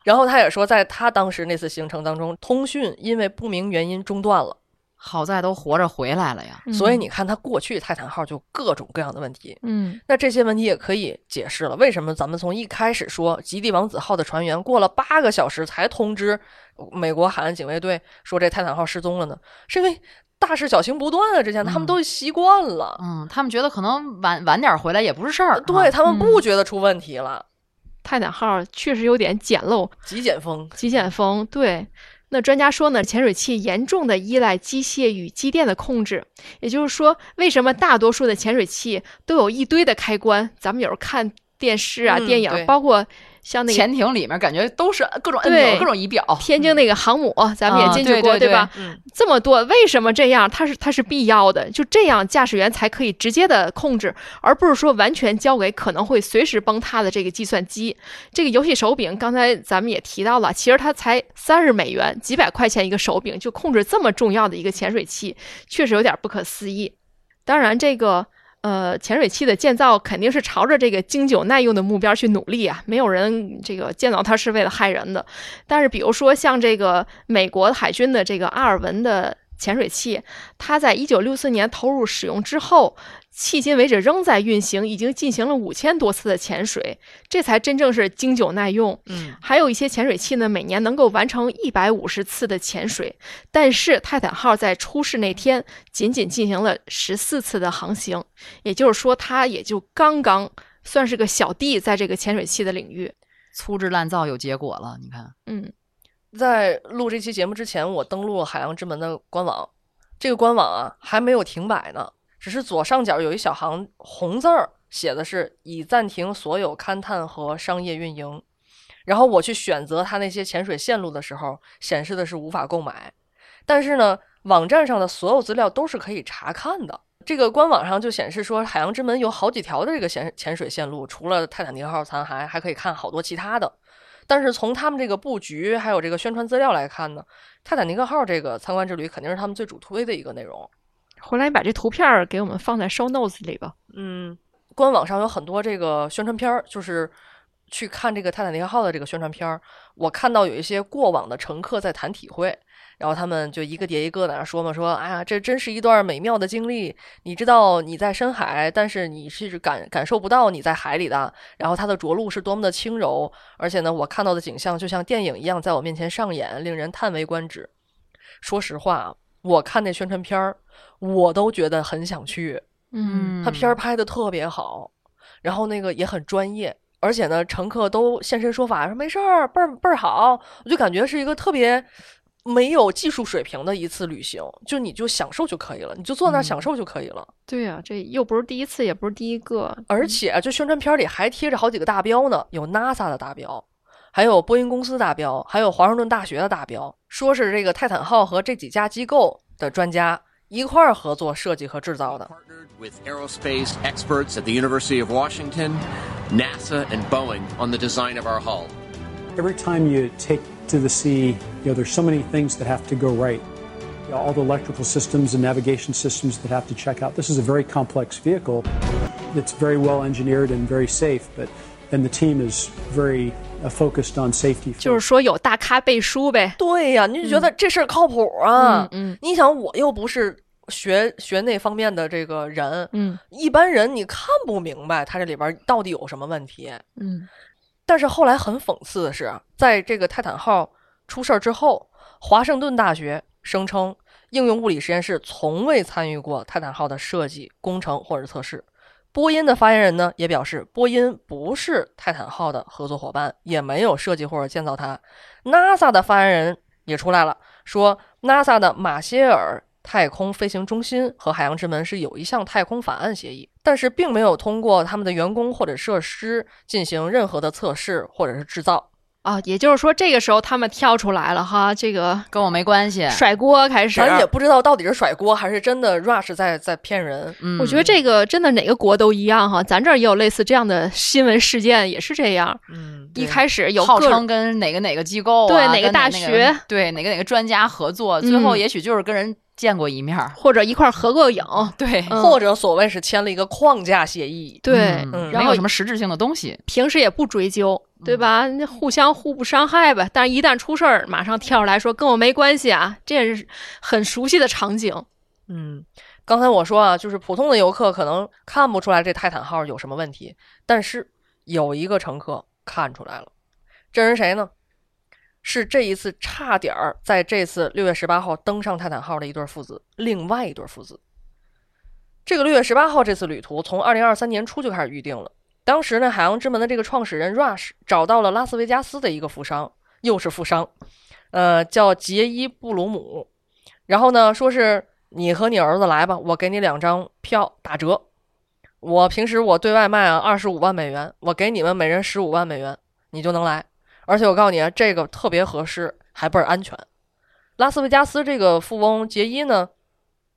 然后他也说，在他当时那次行程当中，通讯因为不明原因中断了。好在都活着回来了呀。所以你看，他过去泰坦号就各种各样的问题。嗯，那这些问题也可以解释了为什么咱们从一开始说极地王子号的船员过了八个小时才通知美国海岸警卫队说这泰坦号失踪了呢？是因为大事小情不断啊，之前他们嗯都习惯了，嗯，他们觉得可能晚晚点回来也不是事儿。对他们不觉得出问题了。泰坦号确实有点简陋，极简风，极简风。对，那专家说呢，潜水器严重的依赖机械与机电的控制，也就是说，为什么大多数的潜水器都有一堆的开关？咱们有时候看电视啊、嗯电影，包括像那个潜艇里面感觉都是各种按钮、各种仪表。天津那个航母，咱们也啊进去过，对吧？嗯，这么多，为什么这样？它是它是必要的，就这样驾驶员才可以直接的控制，而不是说完全交给可能会随时崩塌的这个计算机。这个游戏手柄，刚才咱们也提到了，其实它才三十美元，几百块钱一个手柄就控制这么重要的一个潜水器，确实有点不可思议。当然，这个呃潜水器的建造肯定是朝着这个经久耐用的目标去努力啊，没有人这个建造它是为了害人的。但是，比如说像这个美国海军的这个阿尔文的潜水器，它在一九六四年投入使用之后，迄今为止仍在运行，已经进行了五千多次的潜水，这才真正是经久耐用。嗯，还有一些潜水器呢，每年能够完成一百五十次的潜水，但是泰坦号在出事那天仅仅进行了十四次的航行，也就是说，它也就刚刚算是个小弟，在这个潜水器的领域。粗制滥造有结果了，你看，嗯，在录这期节目之前，我登录了海洋之门的官网，这个官网啊还没有停摆呢，只是左上角有一小行红字儿，写的是已暂停所有勘探和商业运营。然后我去选择它那些潜水线路的时候，显示的是无法购买。但是呢，网站上的所有资料都是可以查看的。这个官网上就显示说，海洋之门有好几条的这个潜潜水线路，除了泰坦尼克号残骸，还可以看好多其他的。但是从他们这个布局还有这个宣传资料来看呢，泰坦尼克号这个参观之旅肯定是他们最主推的一个内容。回来你把这图片给我们放在 show notes 里吧。嗯，官网上有很多这个宣传片儿，就是去看这个泰坦尼克号的这个宣传片儿。我看到有一些过往的乘客在谈体会，然后他们就一个叠一个在那说嘛，说哎呀，这真是一段美妙的经历。你知道你在深海，但是你是感感受不到你在海里的。然后它的着陆是多么的轻柔，而且呢，我看到的景象就像电影一样在我面前上演，令人叹为观止。说实话，我看那宣传片儿，我都觉得很想去。嗯他片儿拍的特别好，然后那个也很专业，而且呢，乘客都现身说法说没事儿，倍儿倍儿好，我就感觉是一个特别没有技术水平的一次旅行，就你就享受就可以了，你就坐那儿享受就可以了。对呀、这又不是第一次，也不是第一个。而且这宣传片里还贴着好几个大标呢，有 NASA 的大标，还有波音公司大标，还有华盛顿大学的大标，说是这个泰坦号和这几家机构的专家一块儿合作设计和制造的。 Partnered with aerospace experts at the University of Washington, NASA, and Boeing on the design of our hull. Every time you take to the sea, you know, there's so many things that have to go right. You know, all the electrical systems and navigation systems that have to check out. This is a very complex vehicle that's very well engineered and very safe, but and the team is very uh, focused on safety. 就是说有大咖背书呗。对呀，你就觉得这事儿靠谱啊？嗯你想，我又不是学学那方面的这个人，嗯一般人你看不明白他这里边到底有什么问题。嗯但是后来很讽刺的是，在这个泰坦号出事儿之后，华盛顿大学声称应用物理实验室从未参与过泰坦号的设计、工程或者测试。波音的发言人呢也表示，波音不是泰坦号的合作伙伴，也没有设计或者建造它。NASA 的发言人也出来了，说 NASA 的马歇尔太空飞行中心和海洋之门是有一项太空法案协议，但是并没有通过他们的员工或者设施进行任何的测试或者是制造。啊，也就是说这个时候他们跳出来了哈，这个跟我没关系。甩锅开始。咱也不知道到底是甩锅还是真的 Rush 在在骗人。嗯我觉得这个真的哪个国都一样哈，咱这儿也有类似这样的新闻事件，也是这样。嗯，一开始有号称跟哪个哪个机构、啊、对哪个跟大哪学对哪个哪个专家合作，最后嗯也许就是跟人见过一面儿。或者一块儿合个影，对，嗯或者所谓是签了一个框架协议。对，嗯然后没有什么实质性的东西。平时也不追究，对吧？那互相互不伤害呗。但是一旦出事儿，马上跳出来说跟我没关系啊，这也是很熟悉的场景。嗯，刚才我说啊，就是普通的游客可能看不出来这泰坦号有什么问题，但是有一个乘客看出来了，这人谁呢？是这一次差点儿在这次六月十八号登上泰坦号的一对父子，另外一对父子。这个六月十八号这次旅途从二零二三年初就开始预定了。当时呢，海洋之门的这个创始人 Rush 找到了拉斯维加斯的一个富商，又是富商，呃，叫杰伊布鲁姆。然后呢，说是你和你儿子来吧，我给你两张票打折。我平时我对外卖啊二十五万美元，我给你们每人十五万美元，你就能来。而且我告诉你，这个特别合适，还倍儿安全。拉斯维加斯这个富翁杰伊呢，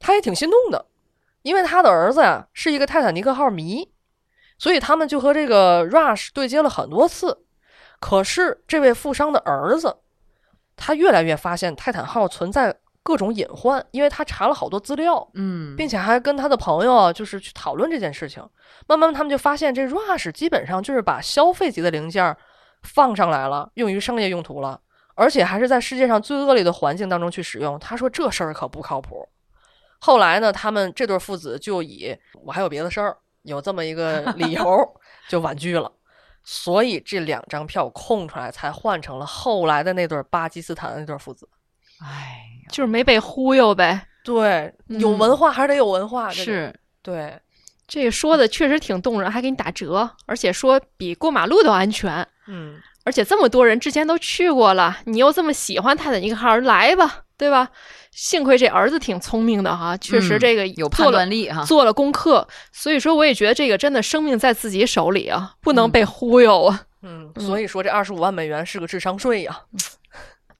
他也挺心动的，因为他的儿子呀是一个泰坦尼克号迷，所以他们就和这个 Rush 对接了很多次。可是这位富商的儿子，他越来越发现泰坦号存在各种隐患，因为他查了好多资料，嗯，并且还跟他的朋友啊，就是去讨论这件事情。慢慢他们就发现，这 Rush 基本上就是把消费级的零件儿放上来了，用于商业用途了，而且还是在世界上最恶劣的环境当中去使用。他说这事儿可不靠谱。后来呢，他们这对父子就以我还有别的事儿，有这么一个 理由就婉拒了。所以这两张票空出来，才换成了后来的那对巴基斯坦的那对父子。哎，就是没被忽悠呗。对，有文化还是得有文化，这个是对，这说的确实挺动人，还给你打折，而且说比过马路都安全。嗯，而且这么多人之前都去过了，你又这么喜欢泰坦尼克号，来吧，对吧？幸亏这儿子挺聪明的哈，确实嗯这个有判断力哈。做了功课，所以说我也觉得这个真的生命在自己手里啊，不能嗯被忽悠啊。嗯，所以说这二十五万美元是个智商税呀。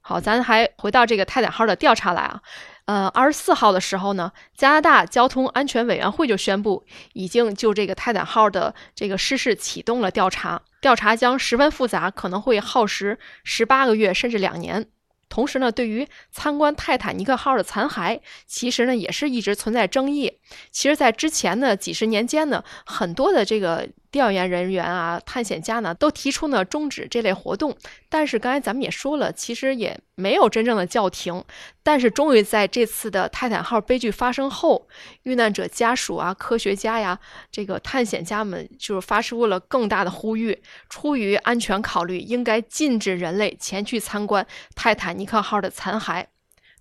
好，咱还回到这个泰坦号的调查来啊。呃，二十四号的时候呢，加拿大交通安全委员会就宣布，已经就这个泰坦号的这个失事启动了调查，调查将十分复杂，可能会耗时十八个月甚至两年。同时呢，对于参观泰坦尼克号的残骸，其实呢也是一直存在争议。其实，在之前的几十年间呢，很多的这个调研人员啊、探险家呢，都提出呢终止这类活动。但是刚才咱们也说了，其实也没有真正的叫停。但是终于在这次的泰坦号悲剧发生后，遇难者家属啊、科学家呀、这个探险家们就是发出了更大的呼吁，出于安全考虑，应该禁止人类前去参观泰坦尼克号的残骸。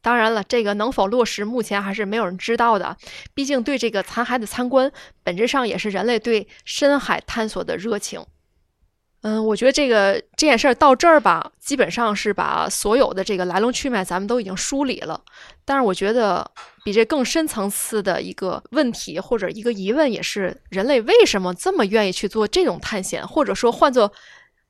当然了，这个能否落实，目前还是没有人知道的。毕竟，对这个残骸的参观，本质上也是人类对深海探索的热情。嗯，我觉得这个这件事儿到这儿吧，基本上是把所有的这个来龙去脉咱们都已经梳理了。但是，我觉得比这更深层次的一个问题或者一个疑问，也是人类为什么这么愿意去做这种探险，或者说换做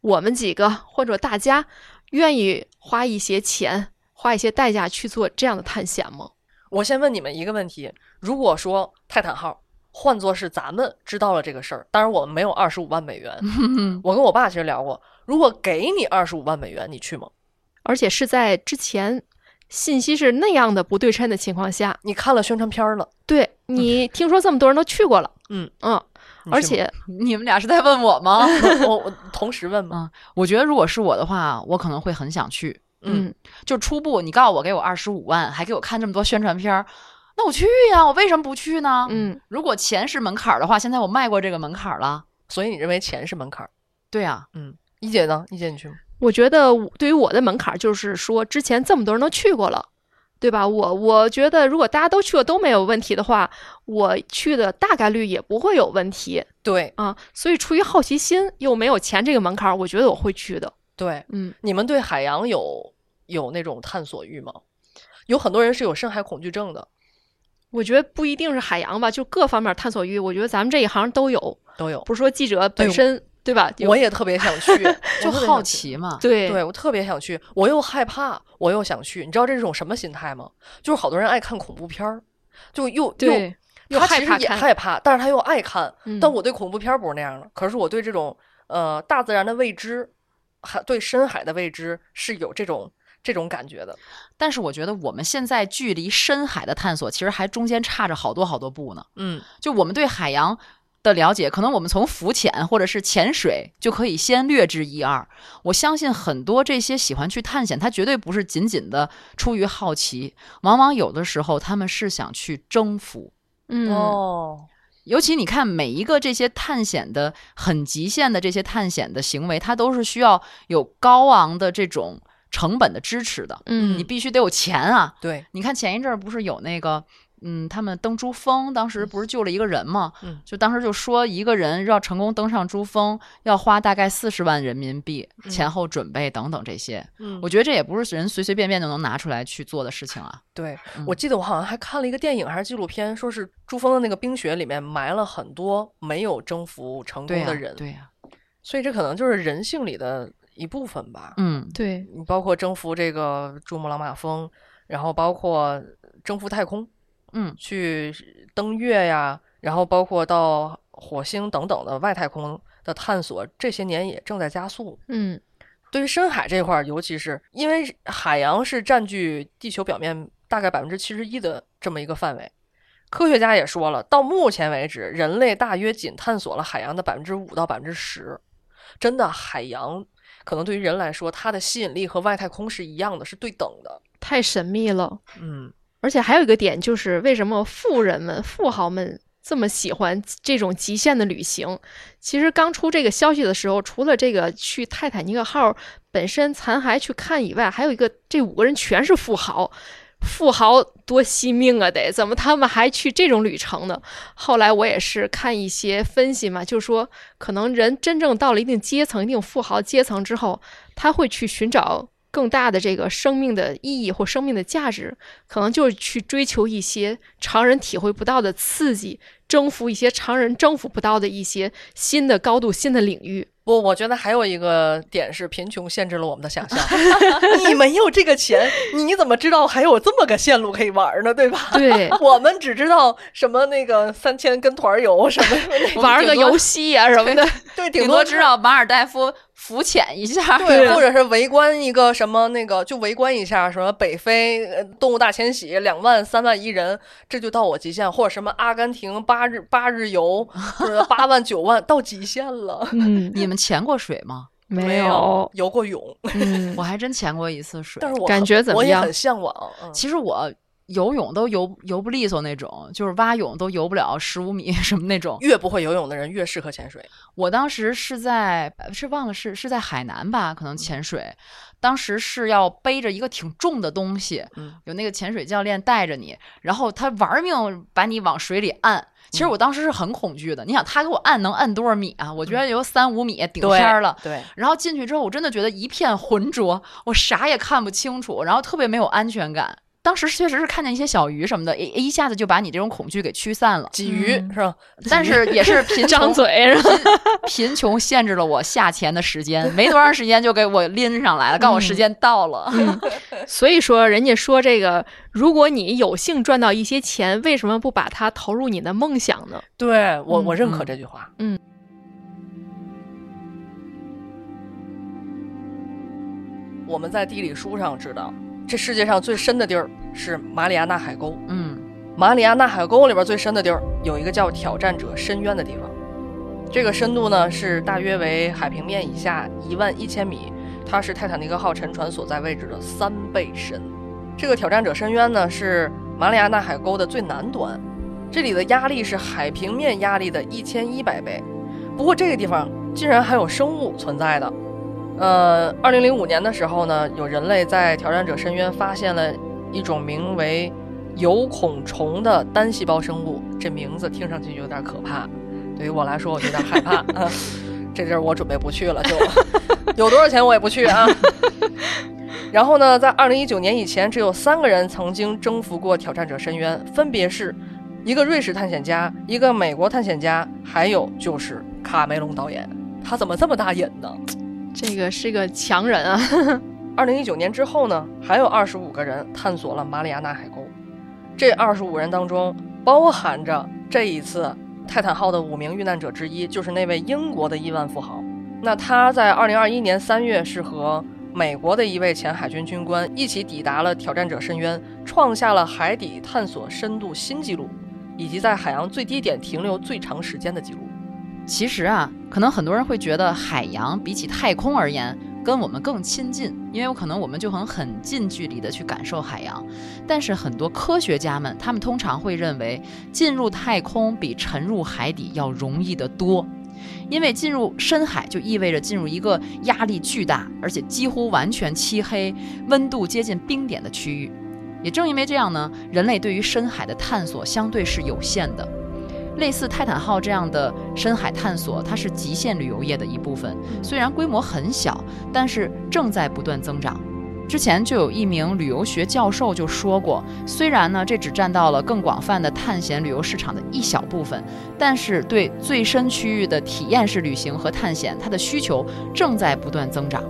我们几个或者大家愿意花一些钱、花一些代价去做这样的探险吗？我先问你们一个问题：如果说泰坦号换作是咱们知道了这个事儿，当然我们没有二十五万美元，我跟我爸其实聊过，如果给你二十五万美元，你去吗？而且是在之前信息是那样的不对称的情况下，你看了宣传片儿了，对你听说这么多人都去过了，嗯嗯，而且 你们俩是在问我吗？我我同时问吗，我觉得如果是我的话，我可能会很想去。嗯，就初步，你告诉我给我二十五万，还给我看这么多宣传片儿，那我去呀，我为什么不去呢？嗯，如果钱是门槛儿的话，现在我迈过这个门槛儿了。所以你认为钱是门槛儿？对啊，嗯，一姐呢？一姐你去吗？我觉得对于我的门槛就是说，之前这么多人都去过了，对吧？我我觉得如果大家都去了都没有问题的话，我去的大概率也不会有问题对啊。所以出于好奇心又没有钱这个门槛，我觉得我会去的。对，嗯，你们对海洋有有那种探索欲吗？有很多人是有深海恐惧症的，我觉得不一定是海洋吧，就各方面探索欲，我觉得咱们这一行都有，都有。不是说记者本身对吧？我也特别想去，就好奇嘛。对对我特别想去，我又害怕，我又想去。你知道这是种什么心态吗？就是好多人爱看恐怖片儿，就又又对，又他其实也害怕看害怕，但是他又爱看。嗯但我对恐怖片儿不是那样的，可是我对这种呃大自然的未知，还对深海的未知是有这种这种感觉的。但是我觉得我们现在距离深海的探索，其实还中间差着好多好多步呢。嗯，就我们对海洋的了解，可能我们从浮潜或者是潜水就可以先略知一二。我相信很多这些喜欢去探险，他绝对不是仅仅的出于好奇，往往有的时候他们是想去征服。嗯哦，尤其你看每一个这些探险的很极限的这些探险的行为，它都是需要有高昂的这种成本的支持的。嗯你必须得有钱啊！对，你看前一阵儿不是有那个，嗯，他们登珠峰，当时不是救了一个人吗？嗯就当时就说一个人要成功登上珠峰，要花大概四十万人民币，前后准备等等这些。嗯我觉得这也不是人随随便便就能拿出来去做的事情啊。对，嗯我记得我好像还看了一个电影还是纪录片，说是珠峰的那个冰雪里面埋了很多没有征服成、功的人，对呀、所以这可能就是人性里的一部分吧。嗯，对，你包括征服这个珠穆朗玛峰，然后包括征服太空，嗯，去登月呀，然后包括到火星等等的外太空的探索，这些年也正在加速。嗯对于深海这块儿，尤其是因为海洋是占据地球表面大概百分之七十一的这么一个范围，科学家也说了，到目前为止，人类大约仅探索了海洋的百分之五到百分之十。真的，海洋可能对于人来说，它的吸引力和外太空是一样的，是对等的。太神秘了。嗯，而且还有一个点就是，为什么富人们、富豪们这么喜欢这种极限的旅行？其实刚出这个消息的时候，除了这个去泰坦尼克号本身残骸去看以外，还有一个这五个人全是富豪。富豪多惜命啊，得怎么他们还去这种旅程呢？后来我也是看一些分析嘛，就说可能人真正到了一定阶层、一定富豪阶层之后，他会去寻找更大的这个生命的意义或生命的价值，可能就是去追求一些常人体会不到的刺激，征服一些常人征服不到的一些新的高度、新的领域。不，我觉得还有一个点是贫穷限制了我们的想象。你没有这个钱，你怎么知道还有这么个线路可以玩呢？对吧？对 我们只知道什么那个三千跟团游什么 玩个游戏啊什么的，对，顶多知道马尔代夫浮潜一下。对，或者是围观一个什么那个，就围观一下什么北非呃动物大迁徙，两万三万一人，这就到我极限，或者什么阿根廷八日八日游，或者 八万九万到极限了。嗯，你们潜过水吗？没有游过泳，嗯我还真潜过一次水，但是我感很我也觉怎么样很向往。嗯其实我游泳都游游不利索那种，就是蛙泳都游不了十五米 什么那种。越不会游泳的人越适合潜水。我当时是在是忘了是是在海南吧，可能潜水，当时是要背着一个挺重的东西，嗯有那个潜水教练带着你，然后他玩命把你往水里按。其实我当时是很恐惧的，你想他给我按能按多少米啊？我觉得有三五米顶天儿了。对，然后进去之后，我真的觉得一片浑浊，我啥也看不清楚，然后特别没有安全感。当时确实是看见一些小鱼什么的，一一下子就把你这种恐惧给驱散了。鲫鱼、嗯是吧？但是也是 贫张穷，嘴是吧？贫穷限制了我下潜的时间，没多长时间就给我拎上来了，告诉我时间到了。所以说，人家说这个，如果你有幸赚到一些钱，为什么不把它投入你的梦想呢？对我，我嗯认可嗯这句话。嗯。我们在地理书上知道，这世界上最深的地儿是马里亚纳海沟。嗯马里亚纳海沟里边最深的地儿有一个叫挑战者深渊的地方，这个深度呢是大约为海平面以下一万一千米，它是泰坦尼克号沉船所在位置的三倍深。这个挑战者深渊呢是马里亚纳海沟的最南端，这里的压力是海平面压力的一千一百倍。不过这个地方竟然还有生物存在的。呃，二零零五年的时候呢，有人类在挑战者深渊发现了一种名为有孔虫的单细胞生物，这名字听上去有点可怕，对于我来说我有点害怕啊。这地儿我准备不去了，就有多少钱我也不去啊。然后呢，在二零一九年以前，只有三个人曾经征服过挑战者深渊，分别是一个瑞士探险家、一个美国探险家，还有就是卡梅隆导演。他怎么这么大瘾呢？这个是个强人啊！二零一九年之后呢，还有二十五个人探索了马里亚纳海沟。这二十五人当中，包含着这一次泰坦号的五名遇难者之一，就是那位英国的亿万富豪。那他在二零二一年三月是和美国的一位前海军军官一起抵达了挑战者深渊，创下了海底探索深度新纪录，以及在海洋最低点停留最长时间的记录。其实啊，可能很多人会觉得海洋比起太空而言，跟我们更亲近，因为有可能我们就很很近距离的去感受海洋。但是很多科学家们，他们通常会认为，进入太空比沉入海底要容易得多。因为进入深海就意味着进入一个压力巨大，而且几乎完全漆黑、温度接近冰点的区域。也正因为这样呢，人类对于深海的探索相对是有限的。类似泰坦号这样的深海探索，它是极限旅游业的一部分。虽然规模很小，但是正在不断增长。之前就有一名旅游学教授就说过，虽然呢这只占到了更广泛的探险旅游市场的一小部分，但是对最深区域的体验式旅行和探险，它的需求正在不断增长。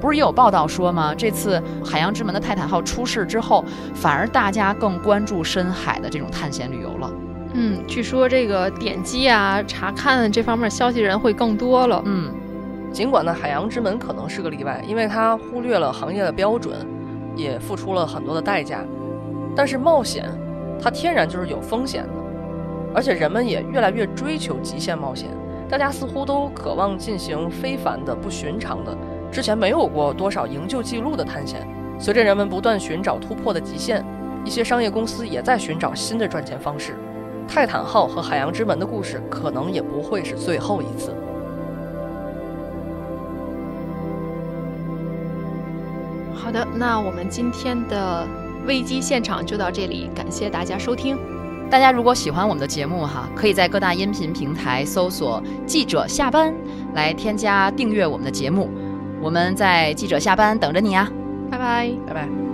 不是也有报道说吗？这次海洋之门的泰坦号出事之后，反而大家更关注深海的这种探险旅游了。嗯，据说这个点击啊、查看这方面消息人会更多了。嗯，尽管呢，海洋之门可能是个例外，因为它忽略了行业的标准，也付出了很多的代价。但是冒险，它天然就是有风险的，而且人们也越来越追求极限冒险。大家似乎都渴望进行非凡的、不寻常的、之前没有过多少营救记录的探险。随着人们不断寻找突破的极限，一些商业公司也在寻找新的赚钱方式。泰坦号和海洋之门的故事可能也不会是最后一次。好的，那我们今天的危机现场就到这里，感谢大家收听。大家如果喜欢我们的节目哈，可以在各大音频平台搜索“记者下班”来添加订阅我们的节目。我们在记者下班等着你啊！拜拜。拜拜。